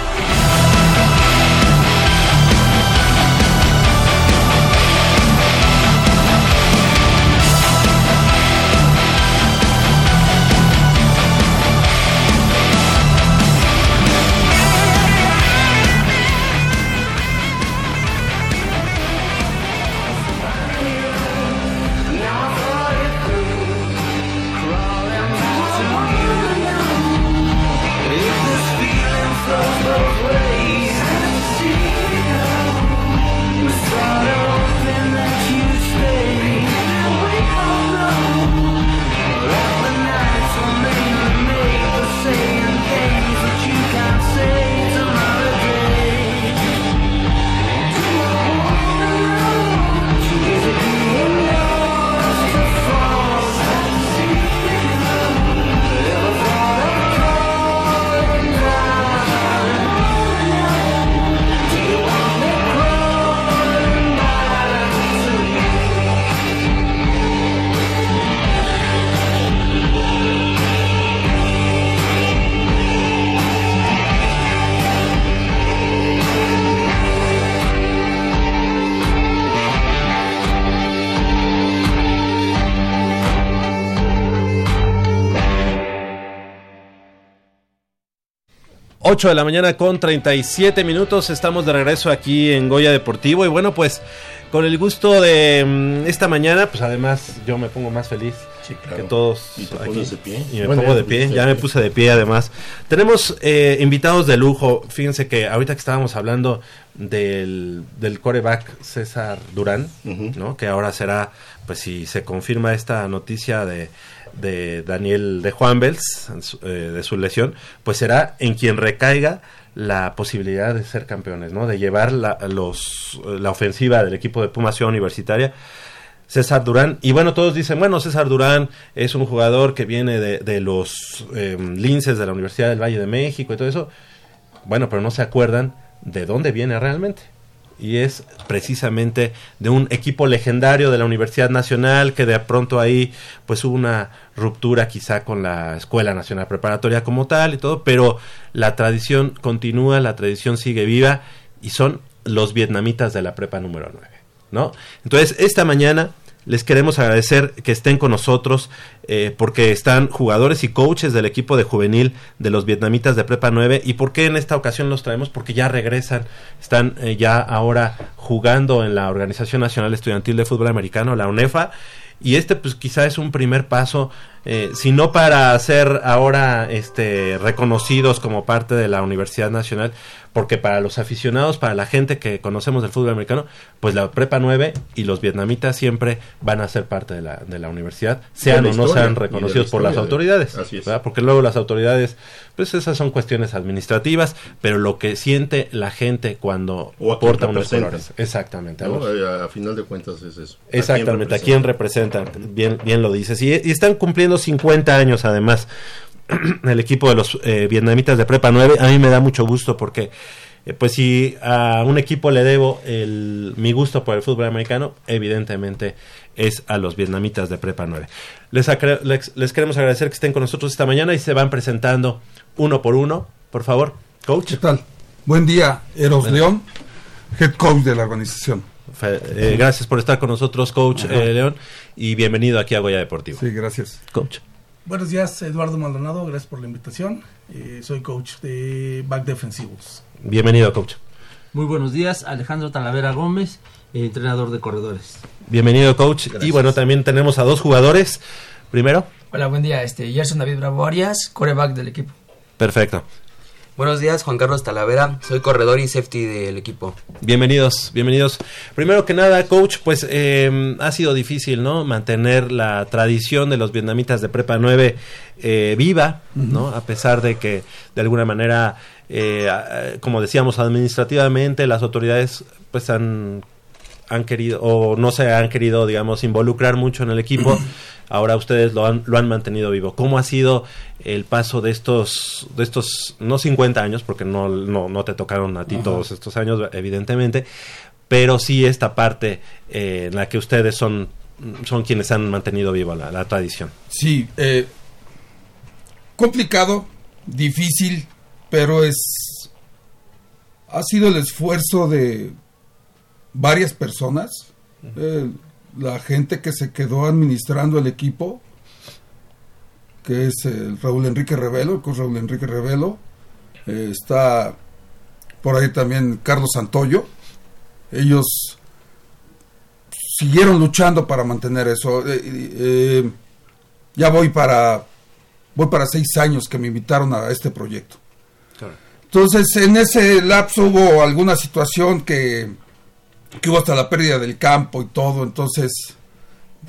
8 de la mañana con 37 minutos. Estamos de regreso aquí en Goya Deportivo. Y bueno, pues con el gusto de mm, esta mañana, pues además yo me pongo más feliz que todos. ¿Y te aquí. pones de pie? Y me Bueno, pongo de pie. Ya me puse de pie además. Tenemos eh, invitados de lujo. Fíjense que ahorita que estábamos hablando del, del coreback César Durán, ¿no? Que ahora será, pues si se confirma esta noticia de de Daniel de Juan Bels, eh, de su lesión, pues será en quien recaiga la posibilidad de ser campeones, ¿no? De llevar la, los, la ofensiva del equipo de Puma Ciudad Universitaria. César Durán, y bueno, todos dicen, bueno, César Durán es un jugador que viene de, de los eh, linces de la Universidad del Valle de México y todo eso. Bueno, pero no se acuerdan de dónde viene realmente. Y es precisamente de un equipo legendario de la Universidad Nacional que de pronto ahí pues hubo una ruptura quizá con la Escuela Nacional Preparatoria como tal y todo, pero la tradición continúa, la tradición sigue viva y son los vietnamitas de la prepa número 9, ¿no? Entonces, esta mañana les queremos agradecer que estén con nosotros eh, porque están jugadores y coaches del equipo de juvenil de los vietnamitas de Prepa 9 y por qué en esta ocasión los traemos porque ya regresan, están eh, ya ahora jugando en la Organización Nacional Estudiantil de Fútbol Americano, la UNEFA, y este pues quizá es un primer paso eh, si no para ser ahora este reconocidos como parte de la Universidad Nacional porque para los aficionados para la gente que conocemos del fútbol americano pues la prepa 9 y los vietnamitas siempre van a ser parte de la, de la universidad sean o no historia, sean la reconocidos por las autoridades así es. ¿verdad? porque luego las autoridades pues esas son cuestiones administrativas pero lo que siente la gente cuando O porta unos colores exactamente a ¿no? Eh, A, final de cuentas es eso. ¿A Exactamente, ¿a quién representan? Bien, bien lo dices. Y, y están cumpliendo 50 años además el equipo de los eh, vietnamitas de Prepa 9. A mí me da mucho gusto porque, eh, pues si a un equipo le debo el, mi gusto por el fútbol americano, evidentemente es a los vietnamitas de Prepa 9. Les, les, les queremos agradecer que estén con nosotros esta mañana y se van presentando uno por uno. Por favor, coach. ¿Qué tal? Buen día, Eros Bueno. León, head coach de la organización. Eh, gracias por estar con nosotros, coach eh, León, y bienvenido aquí a Goya Deportivo. Sí, gracias. Coach. Buenos días, Eduardo Maldonado, gracias por la invitación. Eh, soy coach de back defensivos. Bienvenido, coach. Muy buenos días, Alejandro Talavera Gómez, eh, entrenador de corredores. Bienvenido, coach. Y bueno, también tenemos a dos jugadores. Primero. Hola, buen día. Este, Gerson David Bravo Arias, coreback del equipo. Perfecto. Buenos días, Juan Carlos Talavera. Soy corredor y safety del equipo. Bienvenidos, bienvenidos. Primero que nada, coach, pues eh, ha sido difícil, ¿no? Mantener la tradición de los vietnamitas de Prepa 9 eh, viva, ¿no? A pesar de que, de alguna manera, eh, como decíamos, administrativamente las autoridades, pues han han querido o no se han querido, digamos, involucrar mucho en el equipo. Ahora ustedes lo han, lo han mantenido vivo. ¿Cómo ha sido el paso de estos, de estos, no 50 años, porque no, no, no te tocaron a ti Ajá. todos estos años, evidentemente, pero sí esta parte eh, en la que ustedes son, son quienes han mantenido viva la, la tradición? Sí, eh, complicado, difícil, pero es ha sido el esfuerzo de varias personas, eh, la gente que se quedó administrando el equipo, que es el Raúl Enrique Revelo, el coach Raúl Enrique Revelo, eh, está por ahí también Carlos Santoyo, ellos siguieron luchando para mantener eso. Eh, eh, ya voy para voy para seis años que me invitaron a este proyecto. Entonces, en ese lapso hubo alguna situación que, que hubo hasta la pérdida del campo y todo. Entonces,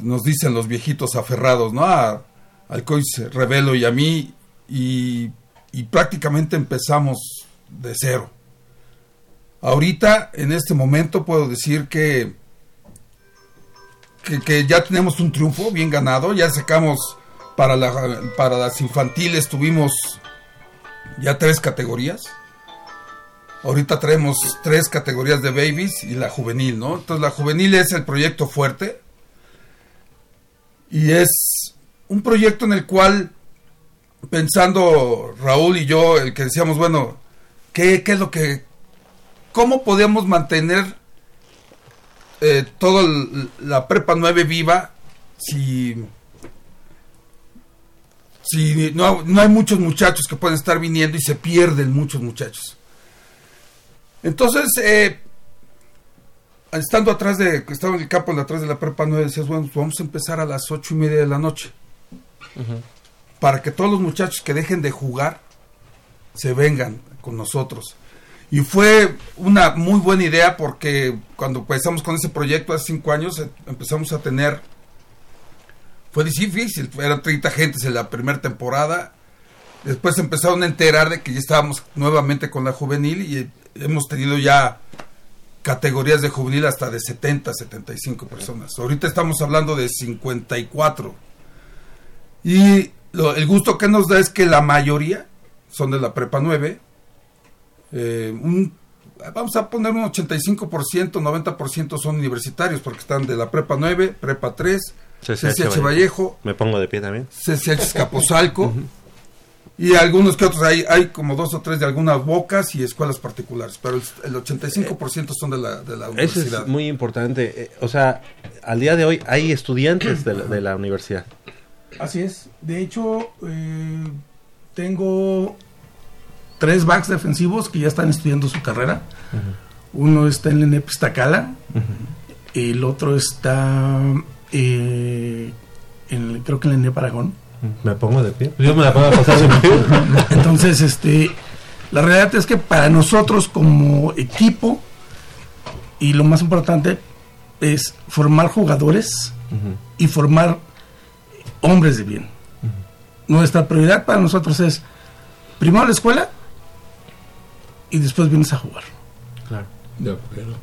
nos dicen los viejitos aferrados, ¿no? A- al coach Revelo y a mí. Y, y prácticamente empezamos de cero. Ahorita, en este momento, puedo decir que, que, que ya tenemos un triunfo bien ganado. Ya sacamos para, la, para las infantiles, tuvimos ya tres categorías. Ahorita traemos tres categorías de babies y la juvenil, ¿no? Entonces la juvenil es el proyecto fuerte. Y es un proyecto en el cual, pensando Raúl y yo, el que decíamos, bueno, ¿qué, qué es lo que... ¿Cómo podemos mantener eh, toda la prepa 9 viva si si no, no hay muchos muchachos que pueden estar viniendo y se pierden muchos muchachos. Entonces, eh, estando atrás de, estaba en el campo atrás de la prepa 9, decías, bueno, pues vamos a empezar a las ocho y media de la noche. Para que todos los muchachos que dejen de jugar se vengan con nosotros. Y fue una muy buena idea porque cuando empezamos con ese proyecto hace cinco años, eh, empezamos a tener fue difícil, eran 30 gentes en la primera temporada. Después empezaron a enterar de que ya estábamos nuevamente con la juvenil y hemos tenido ya categorías de juvenil hasta de 70, 75 personas. Ahorita estamos hablando de 54. Y lo- el gusto que nos da es que la mayoría son de la prepa 9. Eh, un- vamos a poner un 85%, 90% son universitarios porque están de la prepa 9, prepa 3, CCH Vallejo, Me pongo de pie también. CCH Escaposalco y algunos que otros hay, hay como dos o tres de algunas bocas y escuelas particulares, pero el, el 85% son de la, de la Eso universidad. es muy importante. eh, o sea, al día de hoy hay estudiantes de la, de la universidad. Así es. De hecho, eh, tengo tres backs defensivos que ya están estudiando su carrera. Uno está en la NEP Iztacala, el otro está, eh, en, creo que en la NEP Aragón. Me pongo de pie. Yo me la puedo pasar de pie. Entonces, este, la realidad es que para nosotros como equipo, y lo más importante es formar jugadores y formar hombres de bien. Nuestra prioridad para nosotros es primero la escuela y después vienes a jugar. Claro.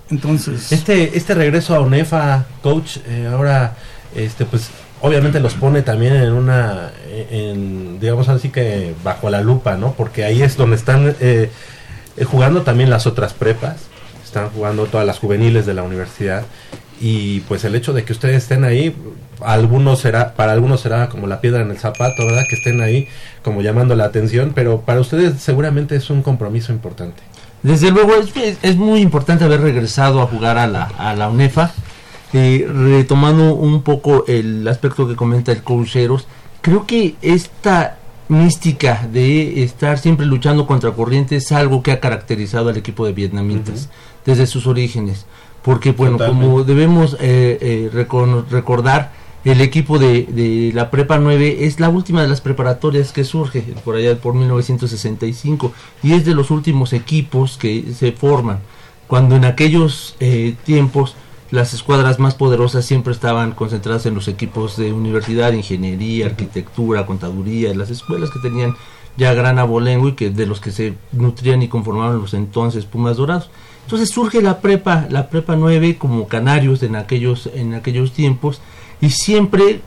Entonces, Este, este regreso a UNEFA, coach, eh, ahora, este, pues, obviamente los pone también en una, en, digamos así que bajo la lupa, ¿no? Porque ahí es donde están eh, jugando también las otras prepas, están jugando todas las juveniles de la universidad y pues el hecho de que ustedes estén ahí, algunos será, para algunos será como la piedra en el zapato, ¿verdad? Que estén ahí como llamando la atención, pero para ustedes seguramente es un compromiso importante. Desde luego es- es muy importante haber regresado a jugar a la, a la UNEFA, eh, retomando un poco el aspecto que comenta el coach Eros, creo que esta mística de estar siempre luchando contra corriente es algo que ha caracterizado al equipo de vietnamitas desde sus orígenes. Porque, bueno, Totalmente. como debemos eh, eh, recordar, el equipo de, de la Prepa 9 es la última de las preparatorias que surge por allá por 1965 y es de los últimos equipos que se forman. Cuando en aquellos eh, tiempos las escuadras más poderosas siempre estaban concentradas en los equipos de universidad, ingeniería, arquitectura, contaduría, las escuelas que tenían ya gran abolengo y que de los que se nutrían y conformaban los entonces Pumas Dorados. Entonces surge la prepa, la prepa 9 como canarios en aquellos, en aquellos tiempos y siempre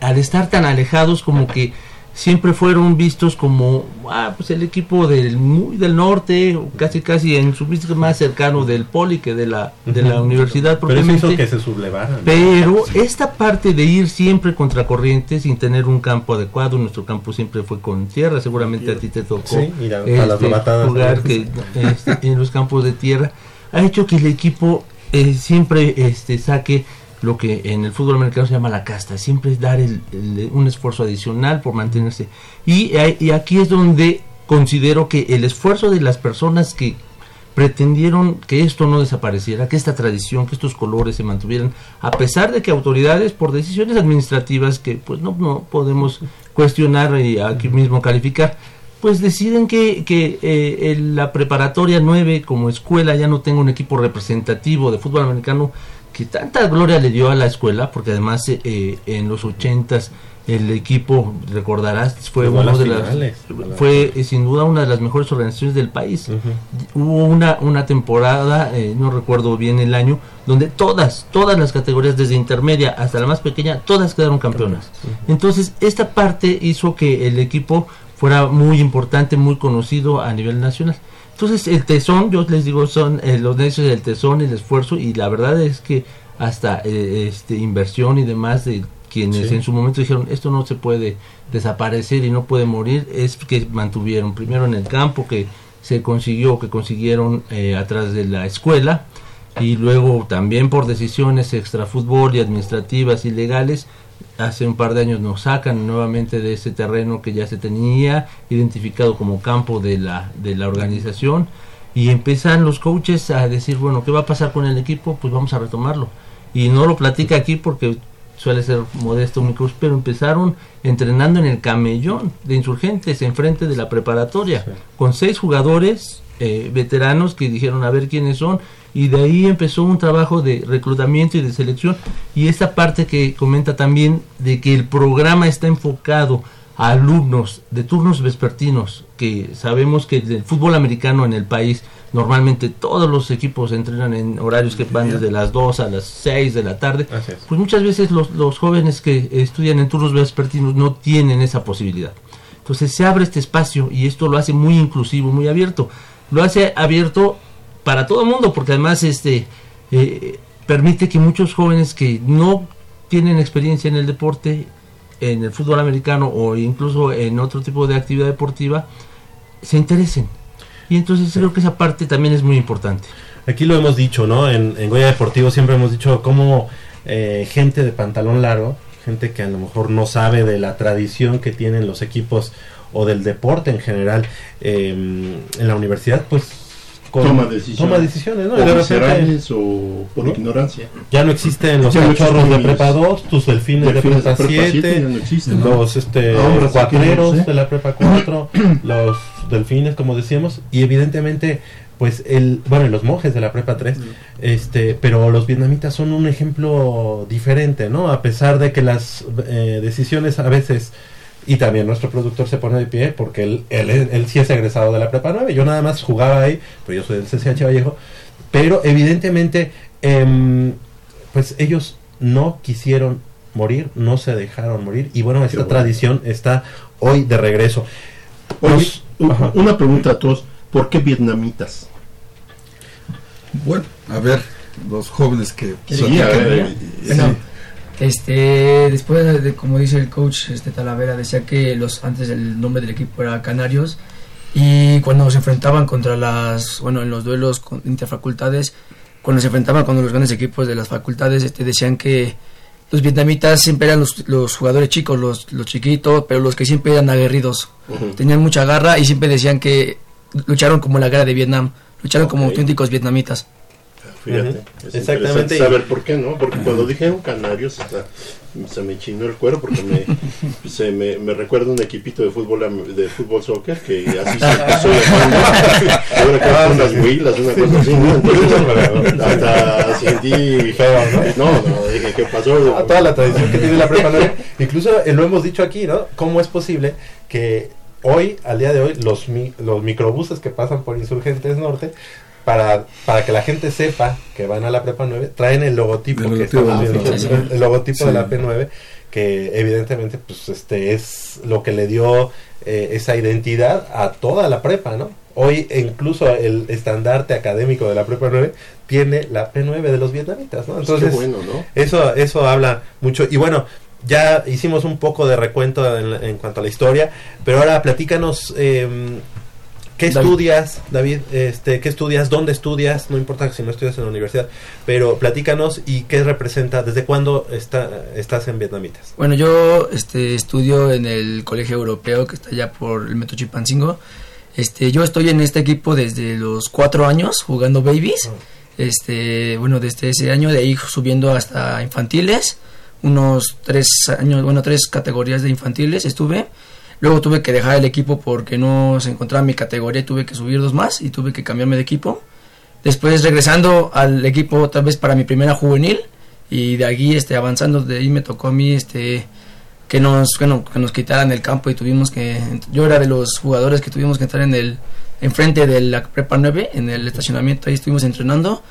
al estar tan alejados como que siempre fueron vistos como ah, pues el equipo del muy del norte casi casi en su vista más cercano del poli que de la de la universidad Pero eso hizo que se sublevaran. Pero esta parte de ir siempre contra corriente sin tener un campo adecuado, nuestro campo siempre fue con tierra, seguramente a ti te tocó Sí, a- a las novatadas, jugar que, este, en los campos de tierra, ha hecho que el equipo eh, siempre este, saque lo que en el fútbol americano se llama la casta, siempre es dar el- el- un esfuerzo adicional por mantenerse. Y, eh, y aquí es donde considero que el esfuerzo de las personas que pretendieron que esto no desapareciera, que esta tradición, que estos colores se mantuvieran, a pesar de que autoridades por decisiones administrativas que pues no, no podemos cuestionar y aquí mismo calificar, pues deciden que, que eh, el- la preparatoria 9 como escuela ya no tenga un equipo representativo de fútbol americano que tanta gloria le dio a la escuela, porque además eh, eh, en los ochentas el equipo, recordarás, fue Llegó uno de las, fue eh, sin duda una de las mejores organizaciones del país. Hubo una, una temporada, eh, no recuerdo bien el año, donde todas, todas las categorías, desde intermedia hasta la más pequeña, todas quedaron campeonas. Entonces, esta parte hizo que el equipo fuera muy importante, muy conocido a nivel nacional. Entonces, el tesón, yo les digo, son eh, los necios del tesón, el esfuerzo, y la verdad es que hasta eh, este inversión y demás de quienes Sí. en su momento dijeron esto no se puede desaparecer y no puede morir, es que mantuvieron primero en el campo que se consiguió, que consiguieron eh, atrás de la escuela, y luego también por decisiones extrafútbol y administrativas y legales hace un par de años nos sacan nuevamente de ese terreno que ya se tenía identificado como campo de la de la organización y empiezan los coaches a decir bueno qué va a pasar con el equipo pues vamos a retomarlo. Y no lo platica aquí porque suele ser modesto mi coach pero empezaron entrenando en el camellón de insurgentes enfrente de la preparatoria con seis jugadores eh, veteranos que dijeron a ver quiénes son y de ahí empezó un trabajo de reclutamiento y de selección. Y esta parte que comenta también de que el programa está enfocado a alumnos de turnos vespertinos que sabemos que el fútbol americano en el país normalmente todos los equipos entrenan en horarios que van desde las 2 a las 6 de la tarde. Pues muchas veces los, los jóvenes que estudian en turnos vespertinos no tienen esa posibilidad. Entonces se abre este espacio y esto lo hace muy inclusivo, muy abierto. Lo hace abierto para todo el mundo porque además este eh, permite que muchos jóvenes que no tienen experiencia en el deporte, en el fútbol americano o incluso en otro tipo de actividad deportiva, se interesen. Y entonces creo que esa parte también es muy importante. Aquí lo hemos dicho, ¿no? En, en Goya Deportivo siempre hemos dicho cómo eh, gente de pantalón largo, gente que a lo mejor no sabe de la tradición que tienen los equipos o del deporte en general eh, en la universidad, pues con- Toma decisiones. toma decisiones, ¿no? O de repente- o por ignorancia. ya no existen los no cachorros de prepa los 2, tus delfines, delfines de prepa 7, no existen, ¿no? los este, Ahora sí cuatreros ¿eh? de la prepa 4, los delfines, como decíamos, y evidentemente, pues el, bueno, y los monjes de la prepa 3, este, pero los vietnamitas son un ejemplo diferente, ¿no? A pesar de que las eh, decisiones a veces y también nuestro productor se pone de pie porque él, él, él sí es egresado de la prepa 9. Yo nada más jugaba ahí, pero yo soy del CCH Vallejo. Pero evidentemente, em, pues ellos no quisieron morir, no se dejaron morir. Y bueno, esta bueno. tradición está hoy de regreso. Oye, una pregunta a todos. ¿Por qué vietnamitas? Bueno, a ver, los jóvenes que Sí, son- a ver, que- eh, sí. Este, después de, como dice el coach este Talavera, decía que los antes el nombre del equipo era Canarios y cuando se enfrentaban contra las, bueno, en los duelos con interfacultades, cuando se enfrentaban con los grandes equipos de las facultades, este, decían que los vietnamitas siempre eran los, los jugadores chicos, los, los chiquitos, pero los que siempre eran aguerridos. Tenían mucha garra y siempre decían que lucharon como la guerra de Vietnam, lucharon como auténticos vietnamitas. Fíjate, Exactamente, saber por qué, ¿no? Porque cuando dijeron canarios, hasta se me chinó el cuero porque me, se me, me recuerda un equipito de fútbol de fútbol soccer que así se empezó llamando. Ahora que Ah, unas huilas, una cosa así, ¿no? Entonces, hasta sentí Feo, ¿no? No, no, dije, ¿qué pasó? a toda la tradición que tiene la prepa 9. Incluso lo hemos dicho aquí, ¿no? ¿Cómo es posible que hoy, al día de hoy, los, mi- los microbuses que pasan por Insurgentes Norte, para, para que la gente sepa que van a la prepa 9, traen el logotipo El que logotipo, estamos ah, viendo, el, el logotipo de la P9, que evidentemente pues este es lo que le dio eh, esa identidad a toda la prepa, ¿no? Hoy incluso el estandarte académico de la prepa 9 tiene la P9 de los vietnamitas, ¿no? Pues qué Entonces, bueno, ¿no? eso, eso habla mucho. Y bueno, ya hicimos un poco de recuento en, en cuanto a la historia, pero ahora platícanos eh, qué David. estudias, David, este, qué estudias, dónde estudias, no importa si no estudias en la universidad, pero platícanos y qué representa, desde cuándo está, estás en Vietnamitas. Bueno, yo este, estudio en el colegio europeo que está allá por el Metro Chilpancingo. Este, yo estoy en este equipo desde los cuatro años jugando babies. Este, bueno, desde ese año de ahí subiendo hasta infantiles, unos tres años, bueno, tres categorías de infantiles estuve. Luego tuve que dejar el equipo porque no se encontraba mi categoría tuve que subir dos más y tuve que cambiarme de equipo. Después regresando al equipo otra vez para mi primera juvenil y de allí este avanzando de ahí me tocó a mí este que nos bueno, que nos quitaran el campo y tuvimos que yo era de los jugadores que tuvimos que entrar en el enfrente de la prepa 9 en el estacionamiento ahí estuvimos entrenando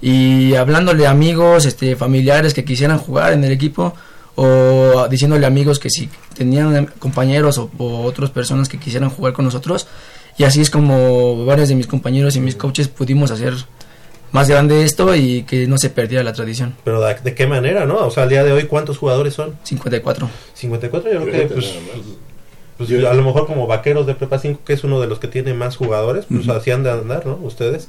y hablándole a amigos este familiares que quisieran jugar en el equipo o diciéndole a amigos que si tenían compañeros o, o otras personas que quisieran jugar con nosotros y así es como varios de mis compañeros y mis coaches pudimos hacer más grande esto y que no se perdiera la tradición. Pero de, de qué manera, ¿no? O sea, al día de hoy, ¿cuántos jugadores son? 54. 54, yo creo que pues, pues, a lo mejor como vaqueros de Prepa 5, que es uno de los que tiene más jugadores, pues así han de andar, ¿no? Ustedes.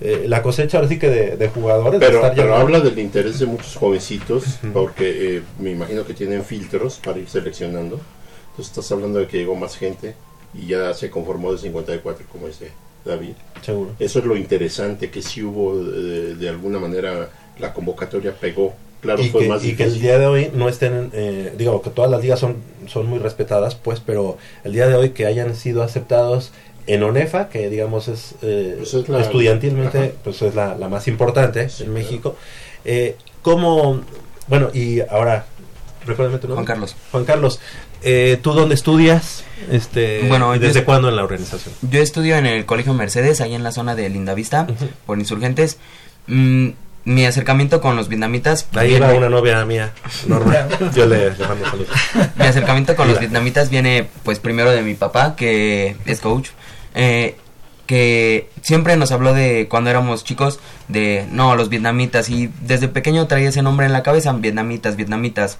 Eh, la cosecha ahora sí que de, de jugadores. de Pero, estar pero habla del interés de muchos jovencitos, porque eh, me imagino que tienen filtros para ir seleccionando. Entonces estás hablando de que llegó más gente y ya se conformó de 54, como dice David. Seguro. Eso es lo interesante, que sí hubo, eh, de alguna manera, la convocatoria pegó. Claro, y fue que, más y que el día de hoy no estén, eh, digo que todas las ligas son, son muy respetadas, pues, pero el día de hoy que hayan sido aceptados en ONEFA, que digamos es, eh, Pues es la- estudiantilmente, Ajá. pues es la, la más importante en México. Eh, ¿Cómo, bueno, y ahora, recuérdame tu nombre. Juan Carlos. Juan Carlos, eh, ¿tú dónde estudias? Este, Bueno, ¿y yo ¿Desde cuándo en la organización? Yo estudio en el Colegio Mercedes, ahí en la zona de Lindavista, por insurgentes. Mm, mi acercamiento con los vietnamitas. Ahí viene- va una novia mía, Norma. Yo le, le mando saludos. Mi acercamiento con los vietnamitas viene, pues, primero de mi papá, que es coach, eh, que siempre nos habló de cuando éramos chicos, de, no, los vietnamitas, y desde pequeño traía ese nombre en la cabeza, vietnamitas, vietnamitas.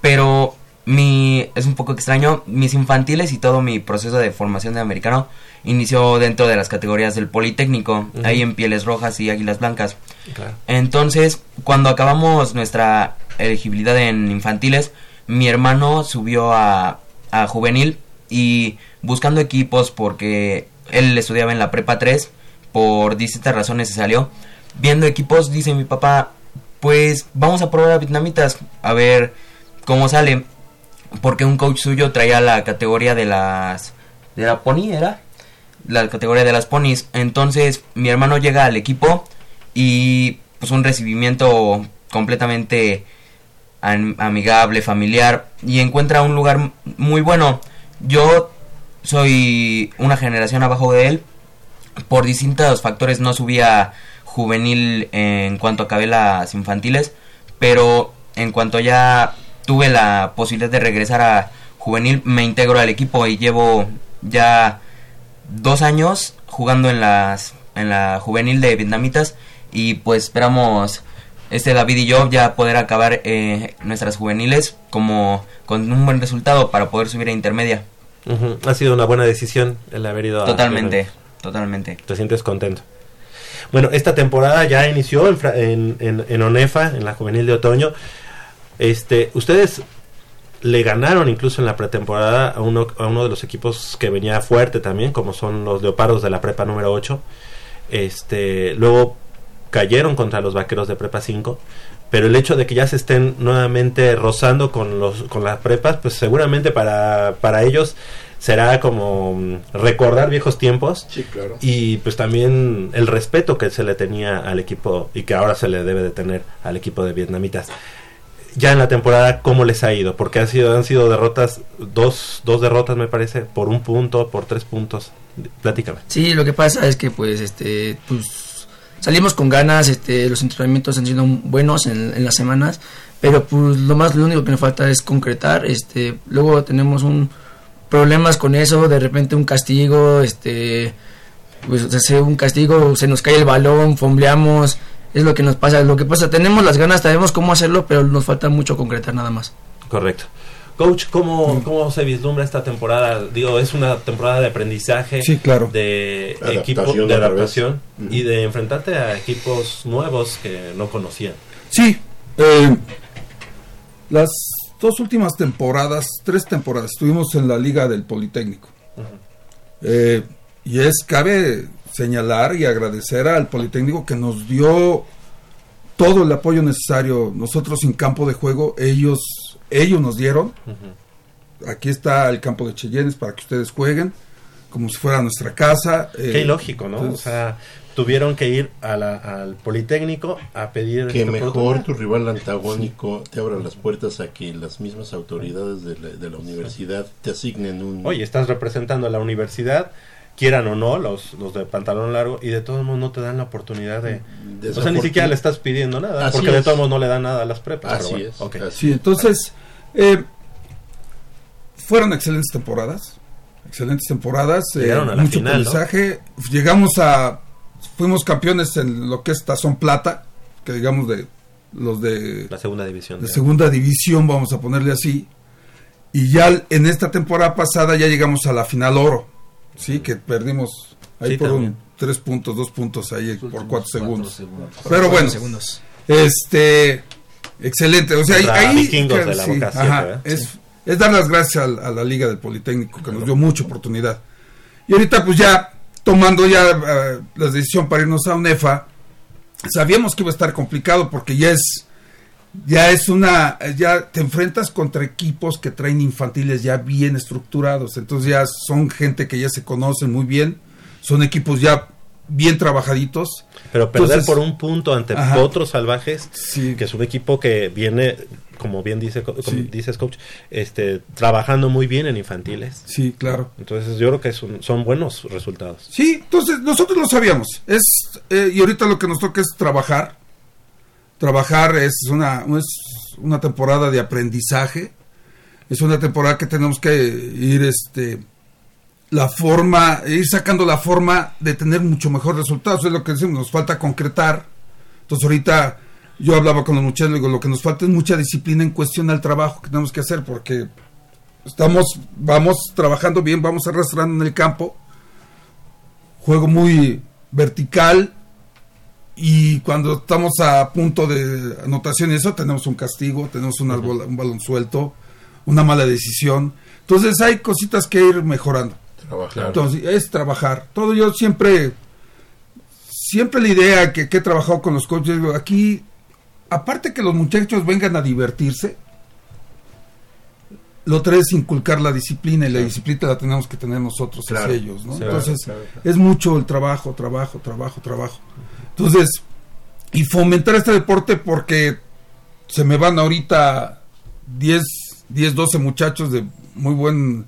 Pero mi, es un poco extraño, mis infantiles y todo mi proceso de formación de americano inició dentro de las categorías del Politécnico, ahí en Pieles Rojas y Águilas Blancas. Claro. Entonces, cuando acabamos nuestra elegibilidad en infantiles, mi hermano subió a, a juvenil y buscando equipos porque él estudiaba en la prepa 3, por distintas razones se salió. Viendo equipos, dice mi papá, pues vamos a probar a vietnamitas, a ver cómo sale. Porque un coach suyo traía la categoría de las... ¿De la pony era? La categoría de las ponis. Entonces mi hermano llega al equipo y pues un recibimiento completamente am- amigable, familiar y encuentra un lugar muy bueno. Yo soy una generación abajo de él. Por distintos factores no subía juvenil en cuanto acabé las infantiles, pero en cuanto ya tuve la posibilidad de regresar a juvenil, me integro al equipo y llevo ya dos años jugando en las en la juvenil de vietnamitas y pues esperamos este David y yo ya poder acabar eh, nuestras juveniles como con un buen resultado para poder subir a intermedia. Ha sido una buena decisión el haber ido a... Totalmente, totalmente. Te sientes contento. Bueno, esta temporada ya inició en, en- en ONEFA, en la juvenil de otoño. Este, ustedes le ganaron incluso en la pretemporada a uno, a uno de los equipos que venía fuerte también, como son los Leopardos de la prepa número 8. Este, luego cayeron contra los Vaqueros de prepa 5, pero el hecho de que ya se estén nuevamente rozando con los con las prepas, pues seguramente para, para ellos será como mm, recordar viejos tiempos Sí, claro. y pues también el respeto que se le tenía al equipo y que ahora se le debe de tener al equipo de vietnamitas. Ya en la temporada, ¿cómo les ha ido? Porque han sido, han sido derrotas, dos, dos derrotas me parece, por un punto, por tres puntos. Platícame. Sí, lo que pasa es que pues este pues salimos con ganas, este los entrenamientos han sido buenos en, las semanas, pero pues lo más lo único que nos falta es concretar, este luego tenemos un problemas con eso, de repente un castigo, este pues un castigo, se nos cae el balón, fombleamos, es lo que nos pasa, lo que pasa, tenemos las ganas, sabemos cómo hacerlo, pero nos falta mucho concretar nada más. Correcto. Coach, ¿cómo, ¿cómo se vislumbra esta temporada? Digo, es una temporada de aprendizaje, Sí, claro. de Adaptación equipo, de adaptación y de enfrentarte a equipos nuevos que no conocían. Sí, eh, las dos últimas temporadas, tres temporadas, estuvimos en la Liga del Politécnico. Eh, y es, cabe señalar y agradecer al Politécnico que nos dio todo el apoyo necesario. Nosotros en campo de juego, ellos, ellos nos dieron. Aquí está el campo de Cheyennes para que ustedes jueguen, como si fuera nuestra casa. eh, Qué ilógico, ¿no? entonces- o sea, tuvieron que ir a la- al Politécnico a pedir... Que esta mejor tu rival antagónico te abra las puertas a que las mismas autoridades de la, de la universidad te asignen un... Oye, estás representando a la universidad, quieran o no, los, los de pantalón largo, y de todos modos no te dan la oportunidad de... O sea, ni siquiera le estás pidiendo nada, Así porque de todos modos no le dan nada a las prepas. pero Así bueno, es, ok. Sí, entonces, eh, fueron excelentes temporadas. Excelentes temporadas. eh, Llegaron a la mucho final. Llegamos a. Fuimos campeones en lo que es Tazón Plata, que digamos de los de, La segunda división. de segunda división, vamos a ponerle así. Y ya en esta temporada pasada ya llegamos a la final oro. Sí, que perdimos ahí Sí, por también. un tres puntos, dos puntos ahí por cuatro segundos. segundos. Pero bueno, segundos. este, excelente. O sea, ahí, ahí- Vikingos de la sí, Boca ajá, ¿verdad? es, dar las gracias a, la Liga del Politécnico que nos dio mucha oportunidad. Y ahorita pues ya tomando ya eh, la decisión para irnos a UNEFA, sabíamos que iba a estar complicado porque ya es ya es una ya te enfrentas contra equipos que traen infantiles ya bien estructurados, entonces ya son gente que ya se conocen muy bien, son equipos ya bien trabajaditos. Pero perder Entonces- por un punto ante Ajá. otros salvajes, que es un equipo que viene, como bien dice, co- como Sí. dices coach, este, trabajando muy bien en infantiles. Sí, claro. Entonces yo creo que son, son buenos resultados. Sí, entonces nosotros lo sabíamos. Es eh, y ahorita lo que nos toca es trabajar. Trabajar es una es una temporada de aprendizaje. Es una temporada que tenemos que ir este la forma, ir sacando la forma de tener mucho mejor resultados. Es lo que decimos, nos falta concretar. Entonces ahorita yo hablaba con los muchachos, digo, lo que nos falta es mucha disciplina en cuestión al trabajo que tenemos que hacer porque estamos, vamos trabajando bien, vamos arrastrando en el campo, juego muy vertical y cuando estamos a punto de anotación y eso tenemos un castigo, tenemos un balón suelto, una mala decisión. Entonces hay cositas que ir mejorando. Trabajar. Entonces es trabajar. Todo yo siempre, siempre la idea que, que he trabajado con los coaches, digo, aquí, aparte que los muchachos vengan a divertirse, lo tres es inculcar la disciplina y la disciplina la tenemos que tener nosotros Claro. hacia ellos, ¿no? Sí, Entonces claro, claro. es mucho el trabajo, trabajo, trabajo, trabajo. Entonces, y fomentar este deporte porque se me van ahorita 10, 10, 12 muchachos de muy buen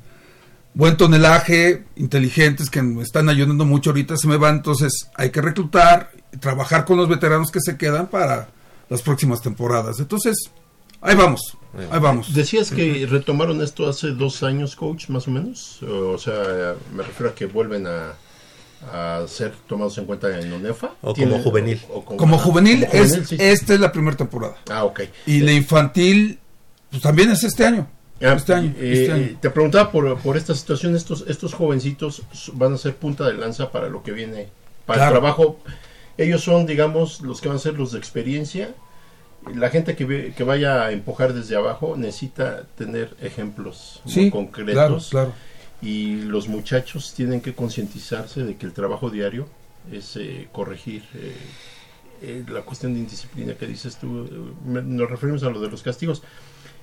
buen tonelaje, inteligentes que me están ayudando mucho ahorita, se me van, entonces hay que reclutar, y trabajar con los veteranos que se quedan para las próximas temporadas. Entonces, ahí vamos, ahí vamos. Decías que retomaron esto hace dos años, coach, más o menos. O sea, me refiero a que vuelven a, a ser tomados en cuenta en UNEFA. O ¿Tiene- como juvenil. o- o Como juvenil, como es, juvenil, sí. esta es la primera temporada. Ah, ok. Y la infantil, pues también es este año. Ah, eh. Te preguntaba por, por esta situación, estos, estos jovencitos van a ser punta de lanza para lo que viene, para Claro. el trabajo. Ellos son, digamos, los que van a ser los de experiencia la gente que, ve- que vaya a empujar desde abajo necesita tener ejemplos muy concretos. claro, claro. Y los muchachos tienen que concientizarse de que el trabajo diario es eh, corregir eh, eh, la cuestión de indisciplina que dices tú. me- nos referimos a lo de los castigos.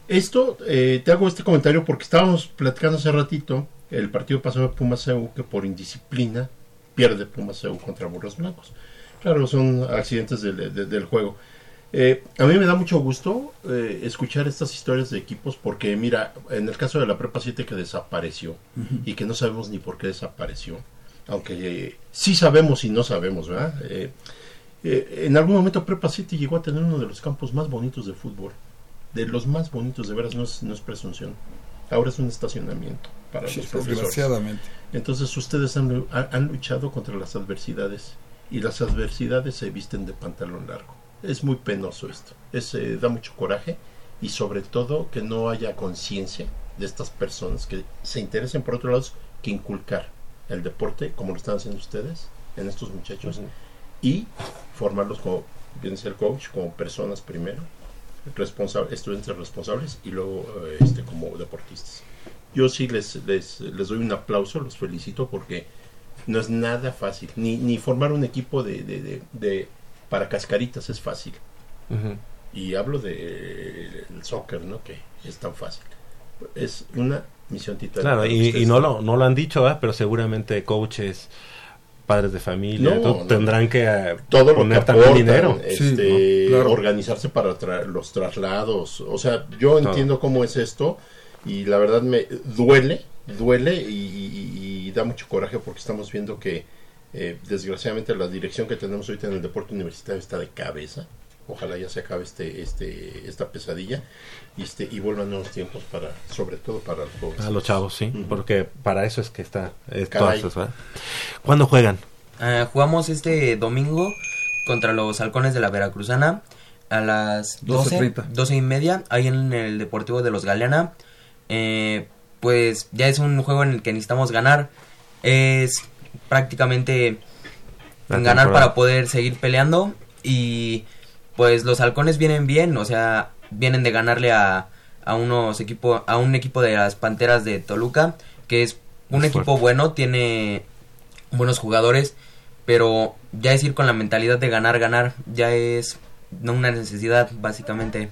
Esto, eh, te hago este comentario porque estábamos platicando hace ratito el partido pasado de Pumas CU que por indisciplina pierde Pumas CU contra Burros Blancos. Claro, son accidentes del, de- del juego. Eh, a mí me da mucho gusto eh, escuchar estas historias de equipos porque, mira, en el caso de la Prepa 7 que desapareció y que no sabemos ni por qué desapareció, aunque eh, sí sabemos y no sabemos, ¿verdad? En algún momento Prepa 7 llegó a tener uno de los campos más bonitos de fútbol, de los más bonitos, de veras, no es, no es presunción. Ahora es un estacionamiento para Sí, los profesores. desgraciadamente. Entonces ustedes han, han- luchado contra las adversidades y las adversidades se visten de pantalón largo. Es muy penoso esto. Es, eh, da mucho coraje y sobre todo que no haya conciencia de estas personas que se interesen por otro lado que inculcar el deporte como lo están haciendo ustedes en estos muchachos y formarlos como bien el coach como personas primero responsable, estudiantes responsables y luego eh, este como deportistas. Yo sí les, les, les doy un aplauso los felicito porque no es nada fácil ni, ni formar un equipo de, de, de- de- para cascaritas es fácil. Y hablo de el soccer no que es tan fácil. Es una misión titánica Claro, y, no lo, no lo han dicho, ¿verdad? pero seguramente coaches, padres de familia, No, todo no. tendrán que eh, todo lo poner que aportan, dinero. este, ¿no? Claro. organizarse para tra- los traslados. O sea, yo Todo. entiendo cómo es esto y la verdad me duele, duele y, y- y da mucho coraje porque estamos viendo que eh, desgraciadamente la dirección que tenemos ahorita en el deporte universitario está de cabeza. Ojalá ya se acabe este, este, esta pesadilla y, este, y vuelvan nuevos tiempos para, sobre todo para los jóvenes. A los chavos, sí, porque para eso es que está. Es Caray. todas. ¿Cuándo juegan? Ah, jugamos este domingo contra los halcones de la Veracruzana a las 12, 12:30. 12 y media, ahí en el Deportivo de los Galeana. Eh, pues ya es un juego en el que necesitamos ganar. Es prácticamente La ganar temporada. para poder seguir peleando. Y pues los halcones vienen bien, o sea, vienen de ganarle a, a unos equipo, a un equipo de las Panteras de Toluca, que es un Es equipo fuerte. bueno, tiene buenos jugadores, pero ya es ir con la mentalidad de ganar, ganar, ya es no una necesidad, básicamente.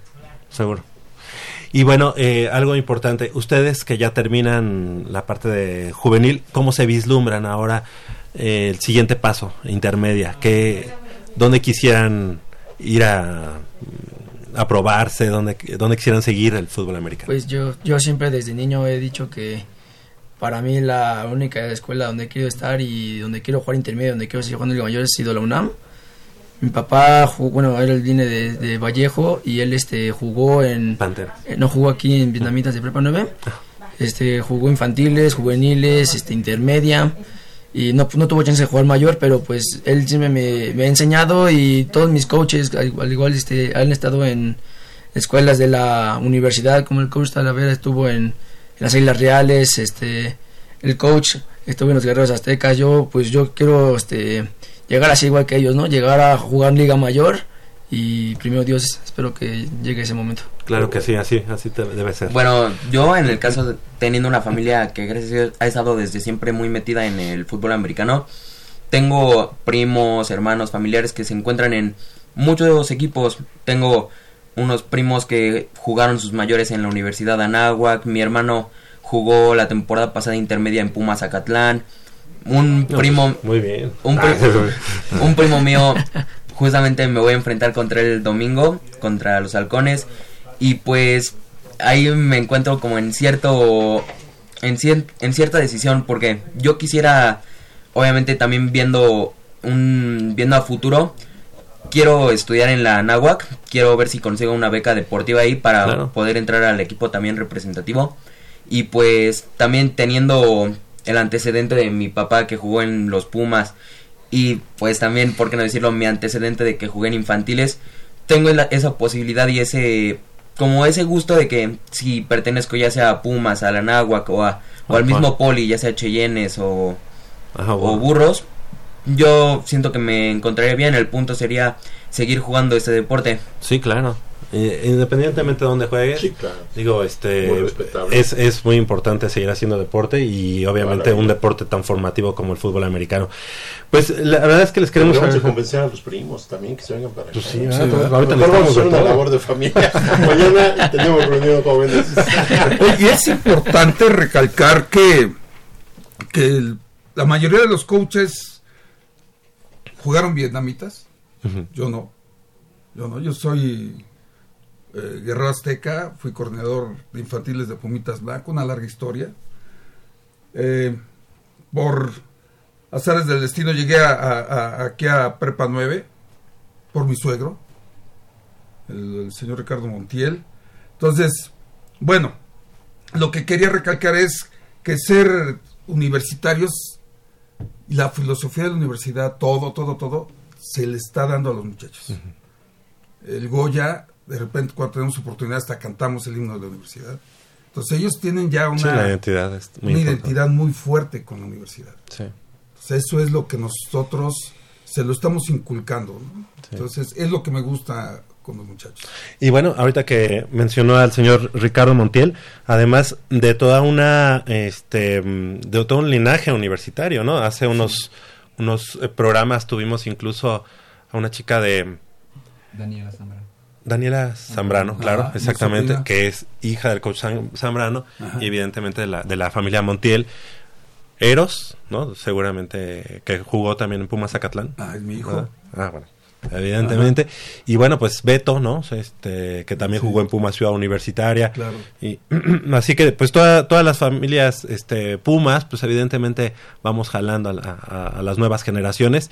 Seguro. Y bueno, eh, algo importante, ustedes que ya terminan la parte de juvenil, ¿cómo se vislumbran ahora eh, el siguiente paso, intermedia? ¿Qué, ¿Dónde quisieran ir a, a probarse? ¿Dónde, ¿Dónde quisieran seguir el fútbol americano? Pues yo, yo siempre desde niño he dicho que para mí la única escuela donde quiero estar y donde quiero jugar intermedio, donde quiero seguir jugando Liga Mayor ha sido la UNAM. Mi papá, jugó, bueno, él viene de, de Vallejo y él este jugó en... Pantera. eh, no jugó aquí en Vietnamitas de Prepa 9. Este, jugó infantiles, juveniles, este, intermedia. Y no, no tuvo chance de jugar mayor, pero pues él siempre me, me ha enseñado y todos mis coaches, al igual, al igual, este, han estado en escuelas de la universidad, como el coach Talavera estuvo en, en las Islas Reales, este, el coach estuvo en los Guerreros Aztecas. Yo, pues yo quiero este, llegar así igual que ellos, ¿no? Llegar a jugar Liga Mayor y primero Dios, espero que llegue ese momento. Claro que sí, así, así te- debe ser. Bueno, yo en el caso de teniendo una familia que gracias a Dios ha estado desde siempre muy metida en el fútbol americano, tengo primos, hermanos, familiares que se encuentran en muchos equipos. Tengo unos primos que jugaron sus mayores en la Universidad de Anáhuac, mi hermano jugó la temporada pasada intermedia en Pumas Zacatlán, un No, primo pues, muy bien. un, Ah, pri- un primo mío justamente me voy a enfrentar contra el domingo contra los halcones y pues ahí me encuentro como en cierto en, cier- en cierta decisión porque yo quisiera obviamente también viendo un viendo a futuro quiero estudiar en la Nahuac quiero ver si consigo una beca deportiva ahí para Claro. poder entrar al equipo también representativo y pues también teniendo el antecedente de mi papá que jugó en los Pumas y pues también, por qué no decirlo, mi antecedente de que jugué en infantiles, tengo la- esa posibilidad y ese como ese gusto de que si pertenezco ya sea a Pumas, a la Náhuac o, a- o al mismo Poli, ya sea Cheyennes o, Ajá, o. Burros, yo siento que me encontraría bien. El punto sería seguir jugando este deporte. Sí, claro. Eh, independientemente de dónde juegues, Sí, claro. digo, este, Muy es, es muy importante seguir haciendo deporte y obviamente Maravilla. un deporte tan formativo como el fútbol americano. Pues la verdad es que les queremos Vamos a agradecer- convencer a los primos también que se vengan para acá. Pues sí, ¿no? ¿verdad? ahorita vamos a hacer una labor de familia. Mañana tenemos reunión jóvenes. Y es importante recalcar que, que el- la mayoría de los coaches jugaron vietnamitas. Yo no. Yo no. Yo soy eh, guerrero azteca, fui coordinador de infantiles de Pumitas Blanco, una larga historia. Eh, por azares del destino llegué a, a- a- aquí a Prepa 9 por mi suegro, el, el señor Ricardo Montiel. Entonces, bueno, lo que quería recalcar es que ser universitarios y la filosofía de la universidad, todo, todo, todo, se le está dando a los muchachos. El Goya, de repente cuando tenemos oportunidad hasta cantamos el himno de la universidad. Entonces ellos tienen ya una, Sí, la identidad es muy una identidad muy fuerte con la universidad. Sí. Entonces, eso es lo que nosotros se lo estamos inculcando. ¿no? Entonces es lo que me gusta con los muchachos. Y bueno, ahorita que mencionó al señor Ricardo Montiel, además de toda una, este, de todo un linaje universitario, ¿no? Hace unos, unos eh, programas tuvimos incluso a una chica de Daniela Zambrano. Daniela Zambrano, Ajá, claro, exactamente, que es hija del coach Zam- Zambrano Ajá. y evidentemente de la, de la familia Montiel. Eros, ¿no? Seguramente que jugó también en Pumas Zacatlán. Ah, es mi hijo. ¿verdad? Ah, bueno. Evidentemente. Y bueno, pues Beto, ¿no? Este, que también Sí. jugó en Pumas Ciudad Universitaria. Claro. Y así que pues toda- todas las familias este Pumas, pues evidentemente vamos jalando a, la- a- a las nuevas generaciones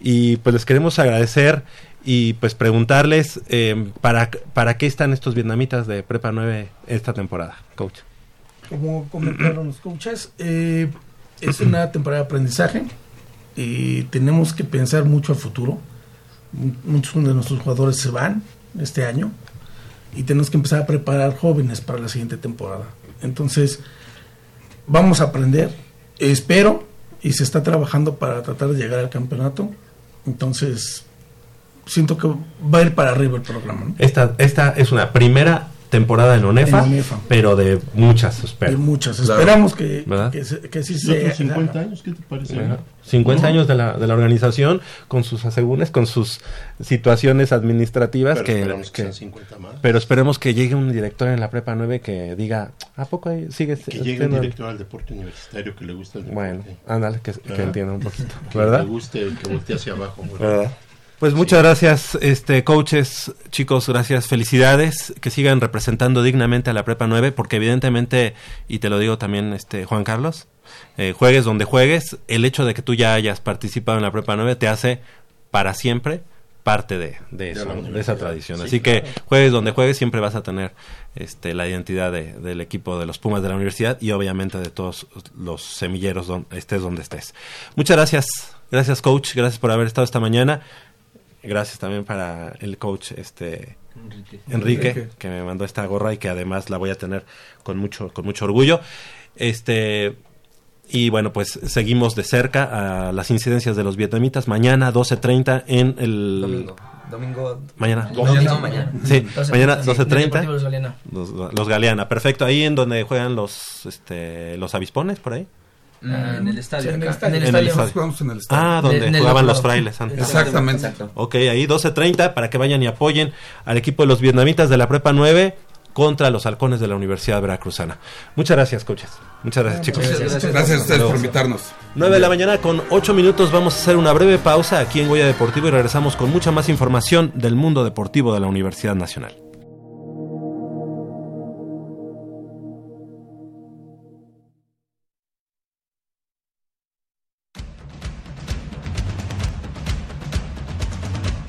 y pues les queremos agradecer y pues preguntarles eh, para para qué están estos vietnamitas de Prepa 9 esta temporada, coach. Como comentaron los coaches, eh, es una temporada de aprendizaje y tenemos que pensar mucho al futuro. Mu- Muchos de nuestros jugadores se van este año y tenemos que empezar a preparar jóvenes para la siguiente temporada. Entonces, vamos a aprender, espero, y se está trabajando para tratar de llegar al campeonato. Entonces, siento que va a ir para arriba el programa. ¿no? Esta esta es una primera temporada en ONEFA, En ONEFA. pero de muchas, espero. De muchas. Esperamos que, ¿Verdad? que, se- que sí ¿Y sea. otros 50 años? ¿Qué te parece? Ajá. 50 años de la, de la organización con sus asegúnes, con sus situaciones administrativas Pero que, esperamos que que- sean 50 más. pero esperemos que llegue un director en la prepa 9 que diga ¿a poco ahí sigue Que llegue un director al deporte universitario que le guste el deporte. bueno ándale que, que ¿Verdad? entienda un poquito Que ¿verdad? le guste, que voltee hacia abajo. ¿verdad? ¿Verdad? Pues muchas gracias, este coaches, chicos, gracias, felicidades, que sigan representando dignamente a la Prepa 9, porque evidentemente, y te lo digo también, este Juan Carlos, eh, juegues donde juegues, el hecho de que tú ya hayas participado en la Prepa 9 te hace para siempre parte de, de, eso, de esa tradición. Sí, Así claro. que juegues donde juegues, siempre vas a tener este, la identidad de- del equipo de los Pumas de la universidad y obviamente de todos los semilleros, don- estés donde estés. Muchas gracias, gracias coach, gracias por haber estado esta mañana. Gracias también para el coach este Enrique. Enrique, Enrique. que me mandó esta gorra y que además la voy a tener con mucho con mucho orgullo. Este y bueno, pues seguimos de cerca a las incidencias de los vietnamitas mañana 12:30 en el Domingo. Domingo. Mañana. Domingo, No, mañana. Sí, 12, mañana sí, 12:30. Deportivo Los Galeana. Los, los Galeana, perfecto. Ahí en donde juegan los este los avispones por ahí. Ah, en el estadio. En el estadio. En el En el estadio. estadio. Jugamos en el estadio. Ah, donde el jugaban los frailes antes. Exactamente. Exacto. Ok, ahí 12.30 para que vayan y apoyen al equipo de los vietnamitas de la Prepa 9 contra los halcones de la Universidad Veracruzana. Muchas gracias, coaches. Muchas gracias, chicos. Muchas gracias. Gracias a ustedes por invitarnos. 9 de la mañana con 8 minutos vamos a hacer una breve pausa aquí en Goya Deportivo y regresamos con mucha más información del mundo deportivo de la Universidad Nacional.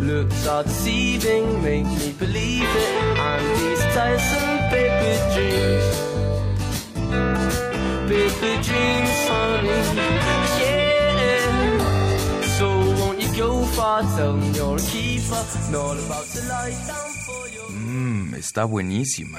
Looks are deceiving, make me believe it. And these tiresome paper dreams. Paper dreams, honey. Yeah. So won't you go far? Tell me you're a keeper. Not about to lie down for your. Mmm, está buenísima.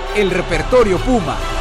el Repertorio Puma...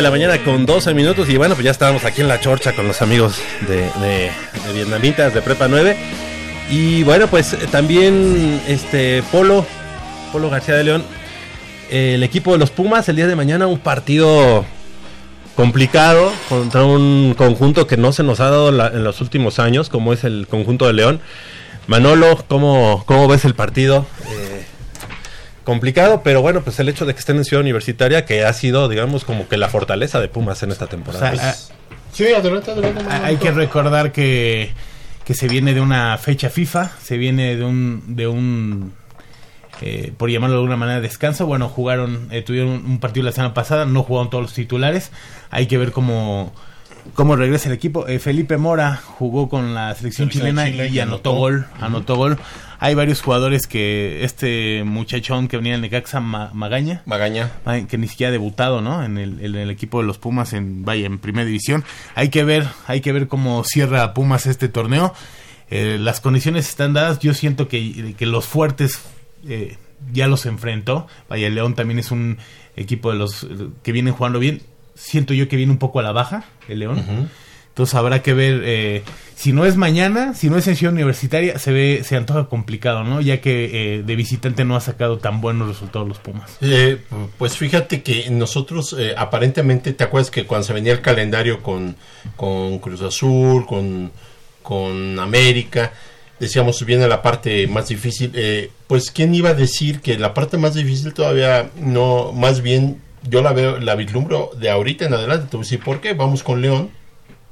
de la mañana con 12 minutos y bueno, pues ya estábamos aquí en la chorcha con los amigos de, Vietnamitas de Prepa 9. Y bueno, pues también este Polo, Polo García de León, el equipo de los Pumas el día de mañana un partido complicado contra un conjunto que no se nos ha dado en los últimos años, como es el conjunto de León. Manolo, ¿cómo, cómo ves el partido? Complicado, pero bueno, pues el hecho de que estén en Ciudad Universitaria, que ha sido, digamos, como que la fortaleza de Pumas en esta temporada. O sea, Sí, adelante, adelante. Hay que recordar que, que se viene de una fecha FIFA, se viene de un, de un eh, por llamarlo de alguna manera, descanso. Bueno, jugaron, eh, tuvieron un partido la semana pasada, no jugaron todos los titulares. Hay que ver cómo, cómo regresa el equipo. Eh, Felipe Mora jugó con la selección Selección chilena Chile y, anotó anotó. gol, anotó gol. Hay varios jugadores que este muchachón que venía de Necaxa, Ma- Magaña, Magaña, que ni siquiera ha debutado, ¿no? En el, en el equipo de los Pumas en vaya en primera división. Hay que ver, hay que ver cómo cierra Pumas este torneo. Eh, las condiciones están dadas. Yo siento que, que los fuertes eh, ya los enfrentó. Vaya, el León también es un equipo de los eh, que vienen jugando bien. Siento yo que viene un poco a la baja el León. Entonces habrá que ver eh, si no es mañana, si no es en Ciudad Universitaria, se ve, se antoja complicado, ¿no? Ya que eh, de visitante no ha sacado tan buenos resultados los Pumas. Eh, pues fíjate que nosotros eh, aparentemente, ¿te acuerdas que cuando se venía el calendario con, con Cruz Azul, con, con América, decíamos viene la parte más difícil? Eh, pues quién iba a decir que la parte más difícil todavía no, más bien yo la veo, la vislumbro de ahorita en adelante, te voy a decir por qué, vamos con León,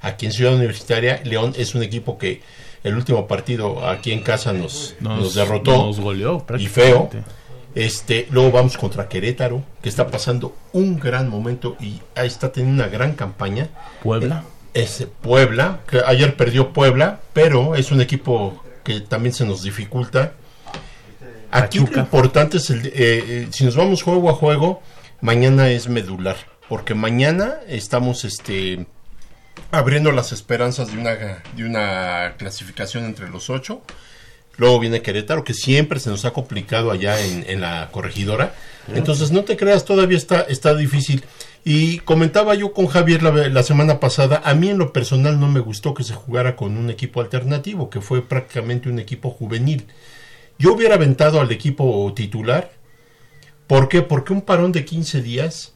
aquí en Ciudad Universitaria, León es un equipo que el último partido aquí en casa nos, nos, Nos- derrotó. nos goleó Y feo. Este, luego vamos contra Querétaro, que está pasando un gran momento y está teniendo una gran campaña. Puebla. Eh, Es Puebla, que ayer perdió Puebla, pero es un equipo que también se nos dificulta. Aquí lo importante es el, eh, eh, si nos vamos juego a juego, mañana es medular, porque mañana estamos este abriendo las esperanzas de una de una clasificación entre los ocho. Luego viene Querétaro, que siempre se nos ha complicado allá en, en la corregidora. Entonces, no te creas, todavía está, está difícil. Y comentaba yo con Javier la, la semana pasada, a mí en lo personal no me gustó que se jugara con un equipo alternativo, que fue prácticamente un equipo juvenil. Yo hubiera aventado al equipo titular. ¿Por qué? Porque un parón de 15 días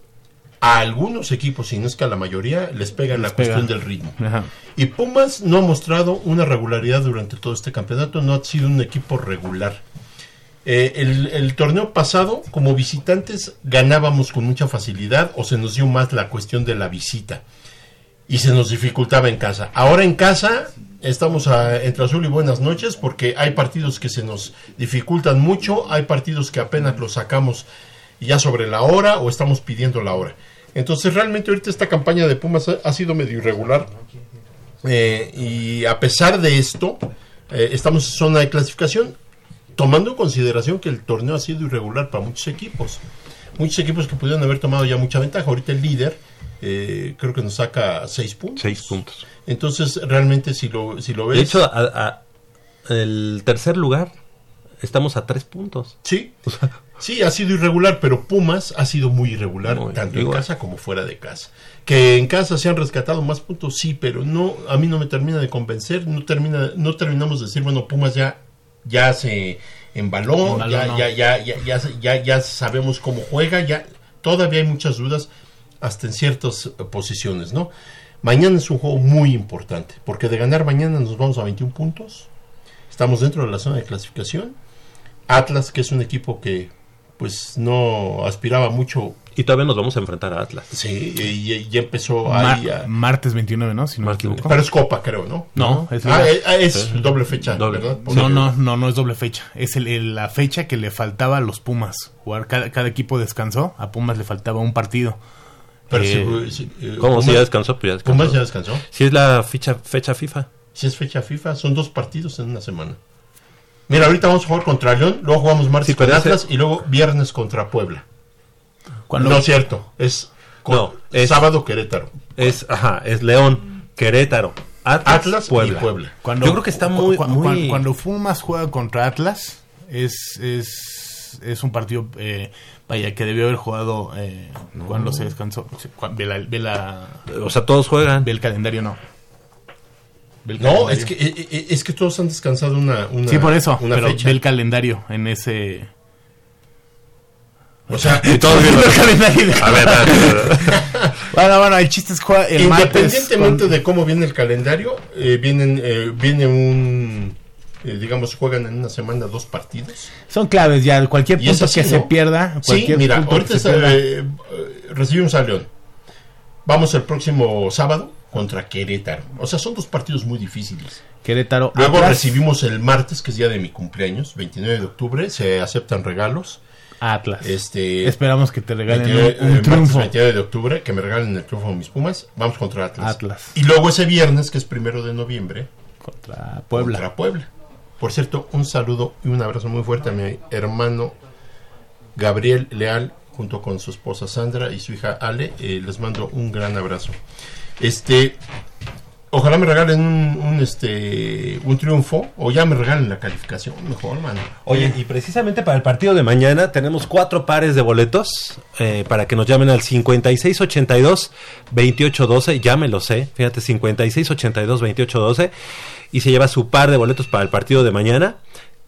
a algunos equipos, y no es que a la mayoría, les pega en la pega. cuestión del ritmo. Ajá. Y Pumas no ha mostrado una regularidad durante todo este campeonato, no ha sido un equipo regular. Eh, el, el torneo pasado, como visitantes, ganábamos con mucha facilidad o se nos dio más la cuestión de la visita y se nos dificultaba en casa. Ahora en casa estamos a- entre azul y buenas noches porque hay partidos que se nos dificultan mucho, hay partidos que apenas los sacamos ya sobre la hora o estamos pidiendo la hora. Entonces realmente ahorita esta campaña de Pumas ha, sido medio irregular eh, y a pesar de esto eh, estamos en zona de clasificación tomando en consideración que el torneo ha sido irregular para muchos equipos. Muchos equipos que pudieron haber tomado ya mucha ventaja. Ahorita el líder eh, creo que nos saca seis puntos. Seis puntos. Entonces, realmente, si lo, si lo ves. De hecho, a- a- el tercer lugar estamos a tres puntos. Sí. Sí, ha sido irregular, pero Pumas ha sido muy irregular, tanto igual. en casa como fuera de casa. Que en casa se han rescatado más puntos, sí, pero no, a mí no me termina de convencer, no termina, no terminamos de decir, bueno, Pumas ya, ya se embaló, Embaló, ya, no. ya, ya, ya, ya, ya, ya sabemos cómo juega, ya todavía hay muchas dudas hasta en ciertas eh, posiciones, ¿no? Mañana es un juego muy importante, porque de ganar mañana nos vamos a 21 puntos, estamos dentro de la zona de clasificación. Atlas, que es un equipo que pues no aspiraba mucho. Y todavía nos vamos a enfrentar a Atlas. Sí, y, y ya empezó Mar- ahí a- martes 29, ¿no? Si no me equivoco. Pero es Copa, creo, ¿no? No, es, Ah, eh, ah, es doble fecha, ¿verdad? No, no, no, no es doble fecha. Es el- el- la fecha que le faltaba a los Pumas. Jugar, cada, cada equipo descansó. A Pumas le faltaba un partido. Pero Eh, si- si- eh, ¿Cómo? Pumas- ¿Si ya descansó? Pues ya descansó. Pumas ya descansó. Si es la fecha, fecha FIFA. Si es fecha FIFA, son dos partidos en una semana. Mira, ahorita vamos a jugar contra León, luego jugamos martes Sí, con Atlas y luego viernes contra Puebla. Cuando- No es cierto, es, con- No, es- sábado Querétaro. Es, ajá, es León, Querétaro, Atlas, Atlas y Puebla. Puebla. Cuando, Yo creo que está muy, cu- muy- cu- Cuando Pumas juega contra Atlas, es, es, es un partido, eh, vaya, que debió haber jugado eh, cuando se descansó. Ve la, ve la- O sea, todos juegan. Ve el calendario, no. Ve el No, calendario. es que, eh, eh, es que todos han descansado una, una sí, por eso, una pero fecha. ve el calendario en ese... O sea, Y todos viendo el calendario. A ver, a ver, a ver. Bueno, bueno, el chiste es juega el martes Independientemente con- de cómo viene el calendario, eh, vienen, eh, viene un, eh, digamos, juegan en una semana dos partidos. Son claves ya, cualquier es punto así, que se ¿no? pierda, Sí, cualquier mira, punto ahorita se pierda. eh, eh, recibimos a León. Vamos el próximo sábado contra Querétaro. O sea, son dos partidos muy difíciles. Querétaro, Luego recibimos el martes, que es día de mi cumpleaños, 29 de octubre. Se aceptan regalos. Atlas. Este, Esperamos que te regalen 29, un, un eh, triunfo. 29 de octubre, que me regalen el triunfo de mis Pumas. Vamos contra Atlas. Atlas. Y luego ese viernes, que es primero de noviembre, Contra Puebla. contra Puebla. Por cierto, un saludo y un abrazo muy fuerte a mi hermano Gabriel Leal, junto con su esposa Sandra y su hija Ale. Eh, les mando un gran abrazo. Este, ojalá me regalen un, este, un triunfo o ya me regalen la calificación, mejor, mano. Oye, y precisamente para el partido de mañana tenemos cuatro pares de boletos eh, para que nos llamen al 5682-2812. Ya me lo sé, fíjate, 5682-2812. Y se lleva su par de boletos para el partido de mañana.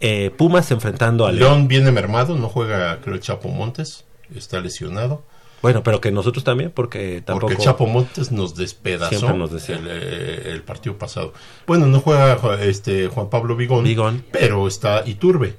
Eh, Pumas enfrentando a León. León viene mermado, no juega, creo, Chapo Montes, está lesionado. Bueno, pero que nosotros también, porque tampoco. Porque Chapo Montes nos despedazó nos el, eh, el partido pasado. Bueno, no juega Ju- este Juan Pablo Vigón, Vigón. pero está Iturbe.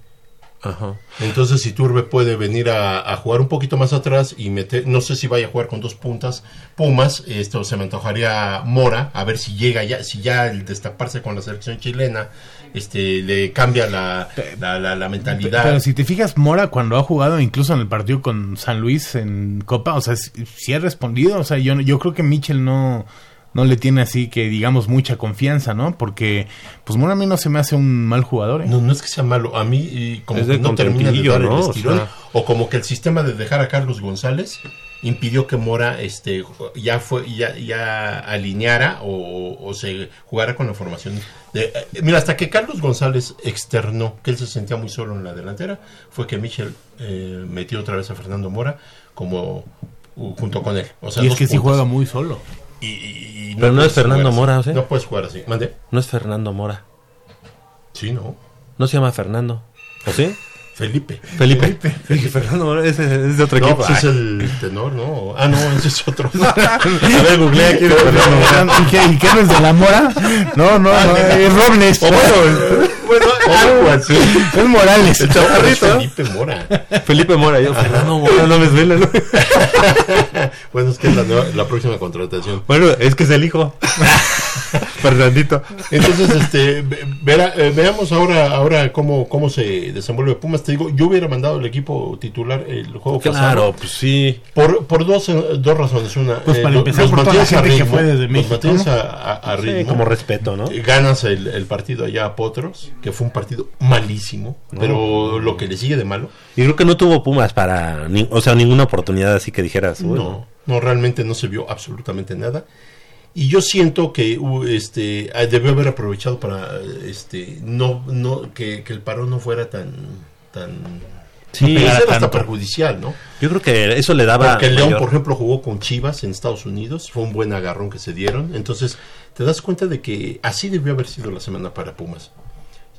Entonces Iturbe puede venir a, a jugar un poquito más atrás y meter, no sé si vaya a jugar con dos puntas Pumas, esto se me antojaría Mora, a ver si llega ya, si ya el destaparse con la selección chilena, este le cambia la, la, la- la mentalidad. Pero si te fijas, Mora cuando ha jugado incluso en el partido con San Luis en Copa, o sea, si ha respondido, o sea, yo, yo creo que Michel no, no le tiene así que digamos mucha confianza, ¿no? Porque pues Mora a mí no se me hace un mal jugador. ¿eh? No, no es que sea malo, a mí y como Es que no termina de dar ¿no? el O estirón, sea- o como que el sistema de dejar a Carlos González impidió que Mora este ya fue ya, ya alineara o, o se jugara con la formación de, eh, mira hasta que Carlos González externó que él se sentía muy solo en la delantera fue que Michel eh, metió otra vez a Fernando Mora como uh, junto con él o sea, y es que sí puntas. juega muy solo. Y- y- y Pero no es Fernando. Mora, no puedes jugar así mande No es Fernando Mora. Sí, ¿no? No se llama Fernando. ¿O sí? Felipe. Felipe. Felipe. Fernando Mora es, es de otro no, equipo. pues es Ay. el tenor, ¿no? Ah, no, ese es otro. A ver, googlea es Fernando Mora. ¿Y qué, ¿Y qué no es de la Mora? No, no, no, es Robles. O bueno, bueno, algo así. Es Morales. El chaparrito. Felipe Mora. Felipe Mora, yo, Fernando Mora, no me suena, ¿no? bueno, es que es la, nueva- la próxima contratación. Bueno, es que es el hijo. Fernandito. Entonces, este, eh, veamos ahora, ahora cómo, cómo se desenvuelve Pumas. Te digo, yo hubiera mandado el equipo titular el juego Claro, pasado. pues sí. Por, por dos, eh, dos razones. Una, Pues para lo- empezar los por toda la mantienes a gente que fue desde los México, mantienes ¿no? a, a- a Sí, ritmo. como respeto, ¿no? Eh, Ganas el, el partido allá a Potros, que fue un partido malísimo, pero lo que le sigue de malo. Y creo que no tuvo Pumas para, ni- o sea, ninguna oportunidad así que dijeras. uy, No, no, realmente no se vio absolutamente nada. Y yo siento que este ah, debió haber aprovechado para este no no que, que el paro no fuera tan tan Sí, era hasta tanto. perjudicial, ¿no? Yo creo que eso le daba. Porque el León, por ejemplo, jugó con Chivas en Estados Unidos, fue un buen agarrón que se dieron. Entonces, te das cuenta de que así debió haber sido la semana para Pumas.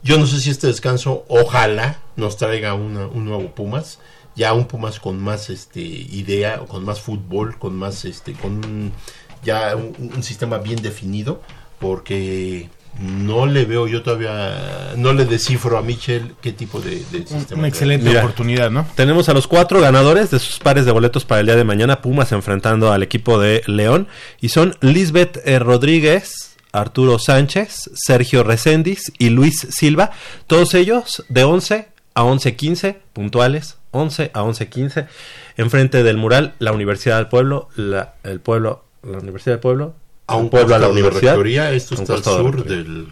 Yo no sé si este descanso, ojalá nos traiga una- un nuevo Pumas, ya un Pumas con más este idea, con más fútbol, con más este, con ya un, un sistema bien definido, porque no le veo yo todavía, no le descifro a Michel qué tipo de, de sistema. Una excelente Mira, oportunidad, ¿no? Tenemos a los cuatro ganadores de sus pares de boletos para el día de mañana. Pumas enfrentando al equipo de León. Y son Lisbeth eh, Rodríguez, Arturo Sánchez, Sergio Recendis y Luis Silva. Todos ellos de 11 a 11.15, puntuales. 11 a 11.15. Enfrente del mural, la Universidad del Pueblo, la, el pueblo, la Universidad del Pueblo. a un pueblo a la costado de universidad. rectoría, esto está al costado de sur del,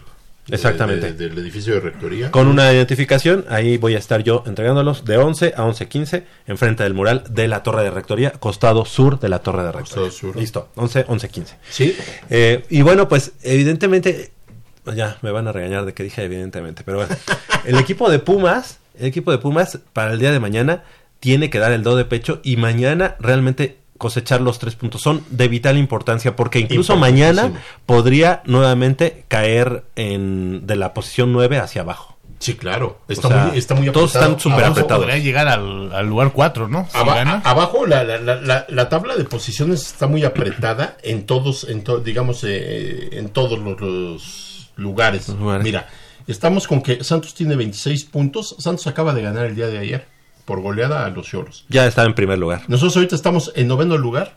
Exactamente. de- de- del edificio de rectoría. Con una identificación, ahí voy a estar yo entregándolos de 11 a 11.15 enfrente del mural de la Torre de Rectoría, costado sur de la Torre de Rectoría. Listo, 11, 11.15. Sí. Eh, y bueno, pues evidentemente, ya me van a regañar de que dije evidentemente, pero bueno, el equipo de Pumas, el equipo de Pumas para el día de mañana tiene que dar el do de pecho y mañana realmente cosechar los tres puntos son de vital importancia porque incluso mañana podría nuevamente caer en de la posición 9 hacia abajo. Sí, claro. O Está sea, muy, está muy todos están súper apretados. Podría llegar al, al lugar 4, ¿no? Si Aba- gana. a- abajo la, la, la, la- la tabla de posiciones está muy apretada en todos, en to- digamos, eh, en todos los, los lugares. Mira, estamos con que Santos tiene 26 puntos. Santos acaba de ganar el día de ayer por goleada a los Cholos. Ya está en primer lugar. Nosotros ahorita estamos en noveno lugar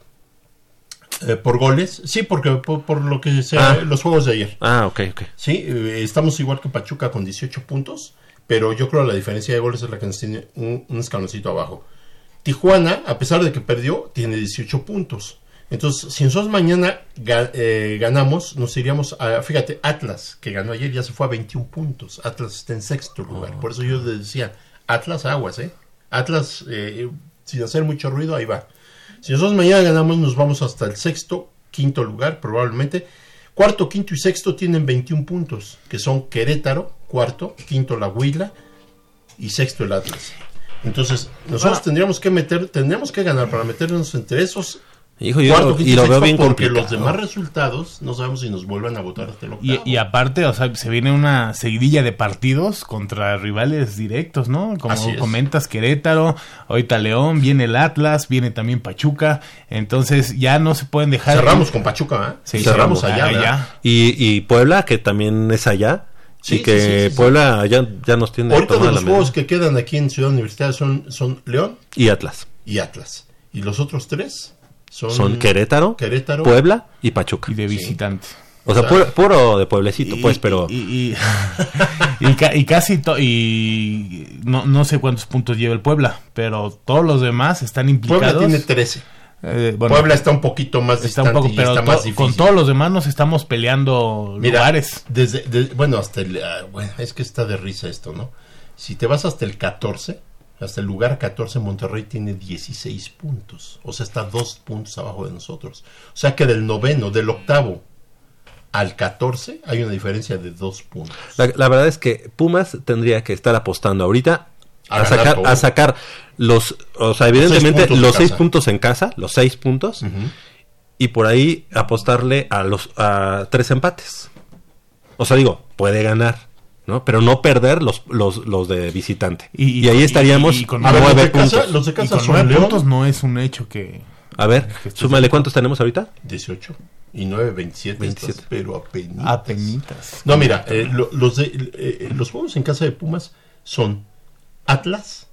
eh, por goles. Sí, porque por, por lo que sea Ah. los juegos de ayer. Ah, ok, ok. Sí, eh, estamos igual que Pachuca con 18 puntos, pero yo creo que la diferencia de goles es la que nos tiene un, un escaloncito abajo. Tijuana, a pesar de que perdió, tiene 18 puntos. Entonces, si nosotros mañana ga- eh, ganamos, nos iríamos a, fíjate, Atlas, que ganó ayer, ya se fue a 21 puntos. Atlas está en sexto lugar. Por eso yo decía, Atlas aguas, ¿eh? Atlas, eh, sin hacer mucho ruido, ahí va. Si nosotros mañana ganamos, nos vamos hasta el sexto, quinto lugar, probablemente. Cuarto, quinto y sexto tienen 21 puntos, que son Querétaro, cuarto, quinto la Huila y sexto el Atlas. Entonces, nosotros Ah. tendríamos que meter, tendríamos que ganar para meternos entre esos. Hijo, yo lo- y lo veo bien porque complicado. los demás resultados no sabemos si nos vuelvan a votar hasta el octavo. Y, y aparte, o sea, se viene una seguidilla de partidos contra rivales directos, ¿no? Como Así es. comentas, Querétaro, ahorita León, viene el Atlas, viene también Pachuca, entonces ya no se pueden dejar... Cerramos con Pachuca, ¿eh? Sí, cerramos cerramos allá. Y, y Puebla, que también es allá. Sí, y que sí, sí, sí, sí. Puebla ya, ya nos tiene Ahorita de los juegos que quedan aquí en Ciudad Universitaria son, son León Y Atlas. y Atlas. Y los otros tres son, Son Querétaro, Querétaro, Puebla y Pachuca. Y de visitante. O sea, O sea, puro, puro de pueblecito, pues, pero... Y, y, y ca- y casi to- y no, no sé cuántos puntos lleva el Puebla, pero todos los demás están implicados. Puebla tiene 13. Eh, bueno, Puebla está un poquito más está distante un poco, y pero está to- más difícil. con todos los demás nos estamos peleando Mira, lugares. Desde, de- bueno, hasta el, ah, bueno, es que está de risa esto, ¿no? Si te vas hasta el 14, hasta el lugar 14, Monterrey tiene 16 puntos. O sea, está dos puntos abajo de nosotros. O sea que del noveno, del octavo al 14 hay una diferencia de dos puntos. La, la verdad es que Pumas tendría que estar apostando ahorita A sacar, a sacar los, o sea, evidentemente puntos los seis puntos en casa, los seis puntos, y por ahí apostarle a los a tres empates. O sea, digo, puede ganar, ¿no? Pero no perder los, los, los de visitante. Y, ahí estaríamos y con a nueve nueve puntos. puntos. Y con nueve puntos no es un hecho que. A ver, súmale cuántos tenemos ahorita. 18 y 9, 27, 27. estás, pero apenas. Apenitas. No, mira, eh, lo- los, de, eh, eh, los juegos en casa de Pumas son Atlas.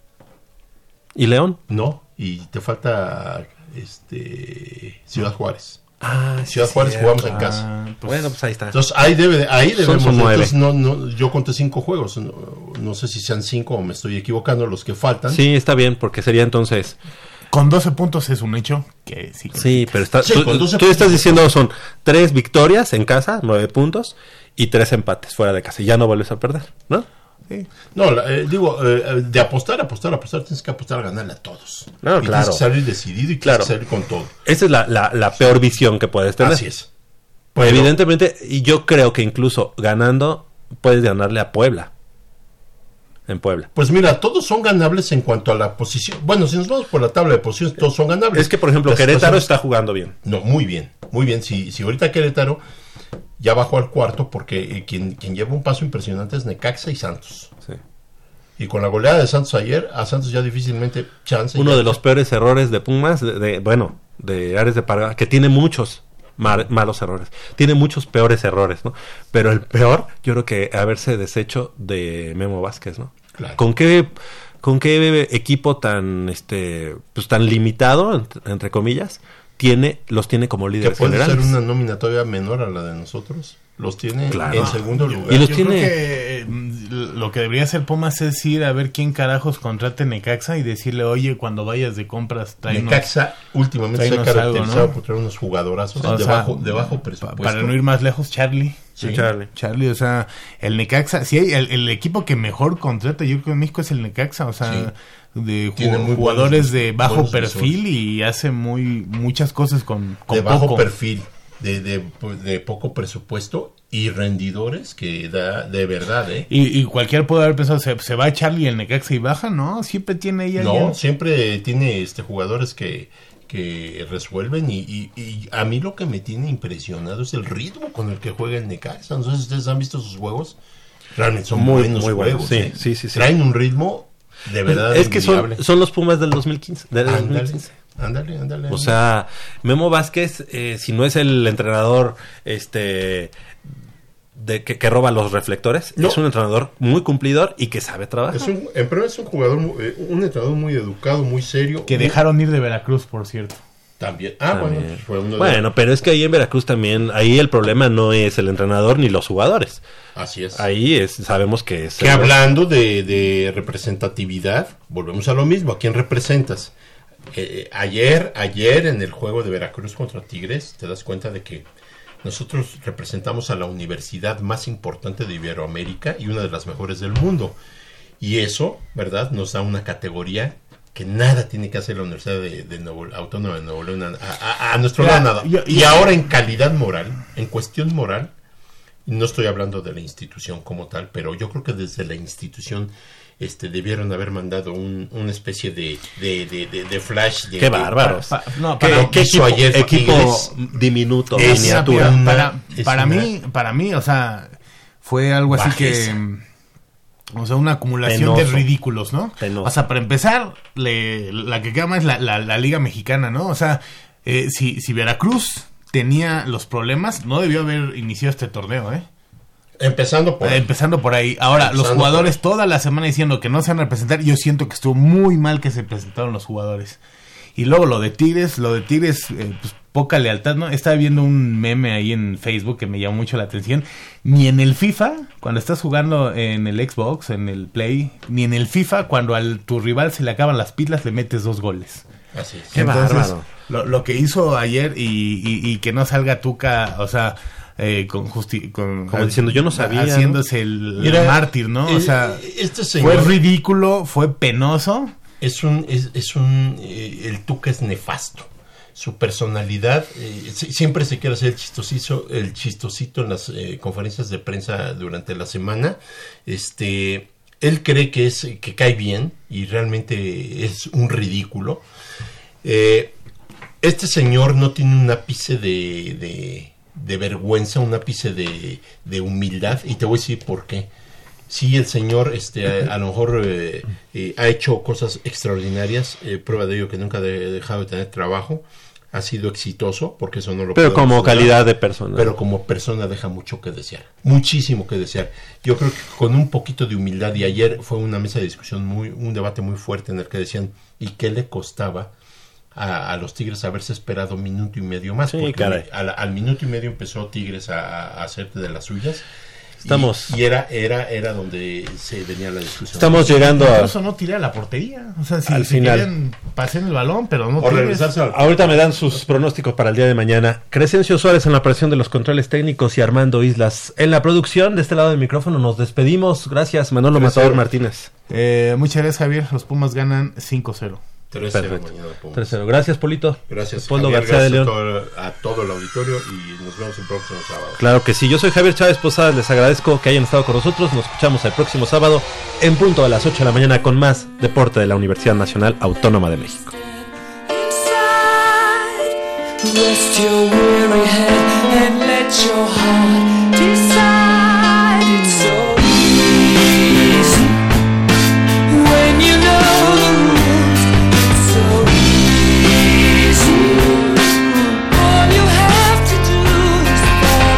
¿Y León? No, y te falta este Ciudad Juárez. Ah, Ciudad sí, Juárez jugamos en casa. Ah, pues- Bueno, pues ahí está. Entonces ahí debe, de- ahí debemos. son nueve. entonces, no, no, yo conté cinco juegos. No, no sé si sean cinco o me estoy equivocando los que faltan. Sí, está bien, porque sería entonces... Con 12 puntos es un hecho que sí. Sí, pero está, Sí, tú, con 12 tú estás diciendo son tres victorias en casa, nueve puntos, y tres empates fuera de casa. Y ya no vuelves a perder, ¿no? No, eh, digo, eh, de apostar, apostar, apostar, tienes que apostar a ganarle a todos. No, y claro. Tienes que salir decidido y Claro. tienes que salir con todo. Esa es la, la- la peor visión que puedes tener. Así es. Pero- evidentemente, y yo creo que incluso ganando, puedes ganarle a Puebla. En Puebla. Pues mira, todos son ganables en cuanto a la posición. Bueno, si nos vamos por la tabla de posiciones, todos son ganables. Es que, por ejemplo, Querétaro está jugando bien. No, muy bien, muy bien. Si, si ahorita Querétaro ya bajó al cuarto, porque eh, quien, quien lleva un paso impresionante es Necaxa y Santos. Y con la goleada de Santos ayer, a Santos ya difícilmente chance. Uno de los peores errores de Pumas, de, de- bueno, de Ares de Parga, que tiene muchos malos errores. Tiene muchos peores errores, ¿no? Pero el peor, yo creo que haberse deshecho de Memo Vázquez, ¿no? Claro. ¿Con qué, con qué equipo tan, este, pues tan limitado, entre comillas, tiene, los tiene como que líderes puede ser generales? una nómina todavía menor a la de nosotros. Los tiene Claro. en segundo lugar. Y los Yo tiene- creo que eh, lo que debería hacer Pumas es ir a ver quién carajos contrate Necaxa y decirle, oye, cuando vayas de compras, tráenos. Necaxa últimamente se ha tráenos algo, caracterizado ¿no? por traer unos jugadorazos O de, sea, bajo, de bajo presupuesto. Para no ir más lejos, Charlie. Sí. Charlie. Charlie, o sea, el Necaxa, sí, el, el equipo que mejor contrata, yo creo que en México es el Necaxa, o sea, de jugadores buenos- de bajo perfil y hace muy muchas cosas con, con de bajo poco. perfil, de, de, de poco presupuesto y rendidores que da de verdad, ¿eh? Y, y cualquier puede haber pensado, se, se va Charlie el Necaxa y baja, ¿no? Siempre tiene ahí No, alguien. siempre tiene este jugadores que, que resuelven y, y- y a mí lo que me tiene impresionado es el ritmo con el que juega el Necaxa. No sé si ustedes han visto sus juegos. Realmente son Muy, buenos muy buenos, juegos. sí, ¿eh? sí, sí, sí. Traen un ritmo de verdad es que son, los Pumas del 2015. Del Ándale, 2015. ándale, ándale. O sea, Memo Vázquez, eh, si no es el entrenador este de que, que roba los reflectores, No. es un entrenador muy cumplidor y que sabe trabajar. Es un, en primer es un jugador, eh, un entrenador muy educado, muy serio. Que muy- dejaron ir de Veracruz, por cierto. También. Ah, bueno, También. fue uno de- Bueno, pero es que ahí en Veracruz también, ahí el problema no es el entrenador ni los jugadores. Así es. Ahí es, sabemos que es Que hablando de, de representatividad, volvemos a lo mismo. ¿A quién representas? Eh, ayer, ayer en el juego de Veracruz contra Tigres, te das cuenta de que nosotros representamos a la universidad más importante de Iberoamérica y una de las mejores del mundo. Y eso, ¿verdad? Nos da una categoría que nada tiene que hacer la Universidad de, de Nuevo- Autónoma de Nuevo León a, a- a nuestro Ya, lado nada. yo- y yo- ahora en calidad moral, en cuestión moral, no estoy hablando de la institución como tal, pero yo creo que desde la institución este debieron haber mandado un- una especie de, de, de- de- de flash. De, Qué de- bárbaros. pa- no, ¿Qué, para- qué hizo equipo, ayer equipo Tigres? diminuto, Es- miniatura. Una- para, para una mí, para mí, o sea, fue algo así Bajeza. que, o sea, una acumulación de ridículos, ¿no? Penoso. O sea, para empezar, le- la que queda más es la, la- la Liga Mexicana, ¿no? O sea, eh, si, si Veracruz tenía los problemas, no debió haber iniciado este torneo, ¿eh? Empezando por Eh, empezando por ahí. Ahora, los jugadores toda la semana diciendo que no se van a presentar. Yo siento que estuvo muy mal que se presentaron los jugadores. Y luego lo de Tigres, lo de Tigres, eh, pues poca lealtad, ¿no? Estaba viendo un meme ahí en Facebook que me llamó mucho la atención. Ni en el FIFA, cuando estás jugando en el Xbox, en el Play, ni en el FIFA, cuando al tu rival se le acaban las pilas, le metes dos goles. Así es. Qué Entonces, bárbaro. Lo, lo que hizo ayer y, y- y que no salga Tuca, o sea, eh, con, justi con Como diciendo, yo no sabía, ¿no? Haciéndose el Mira, mártir, ¿no? O eh, sea, este fue ridículo, fue penoso. Es un, es, es un, eh, el Tuca es nefasto. Su personalidad, eh, si- siempre se quiere hacer el chistosito, el chistosito en las eh, conferencias de prensa durante la semana. Este, él cree que es, que cae bien y realmente es un ridículo. Eh, este señor no tiene un ápice de, de, vergüenza, un ápice de, de humildad, y te voy a decir por qué. Sí, el señor este, a, lo mejor ha hecho cosas extraordinarias, prueba de ello que nunca ha de- dejado de tener trabajo, ha sido exitoso, porque eso no lo Pero como calidad de persona. Pero como persona deja mucho que desear, muchísimo que desear. Yo creo que con un poquito de humildad, y ayer fue una mesa de discusión, muy un debate muy fuerte en el que decían, ¿y qué le costaba a, a los Tigres haberse esperado minuto y medio más? Sí, Porque al, al minuto y medio empezó Tigres a, a hacer de las suyas. Y- Estamos- Y, era, era, era donde se venía la discusión. Estamos llegando a... Incluso no tiré a la portería. O sea, si, Al si final. pasen el balón, pero no al- Ahorita me dan sus pronósticos para el día de mañana. Crescencio Suárez en la operación de los controles técnicos y Armando Islas en la producción. De este lado del micrófono nos despedimos. Gracias, Manolo Gracias. Matador Martínez. Eh, muchas gracias, Javier. Los Pumas ganan 5-0. 3-0 Perfecto. mañana, Pumas. 3-0. Gracias, Polito. Gracias, Leopoldo Javier, García de gracias León. a todo, a todo el auditorio y nos vemos el próximo sábado. Claro que sí. Yo soy Javier Chávez Posadas. Les agradezco que hayan estado con nosotros. Nos escuchamos el próximo sábado en punto a las 8 de la mañana con más deporte de la Universidad Nacional Autónoma de México. Rest your weary head and let your heart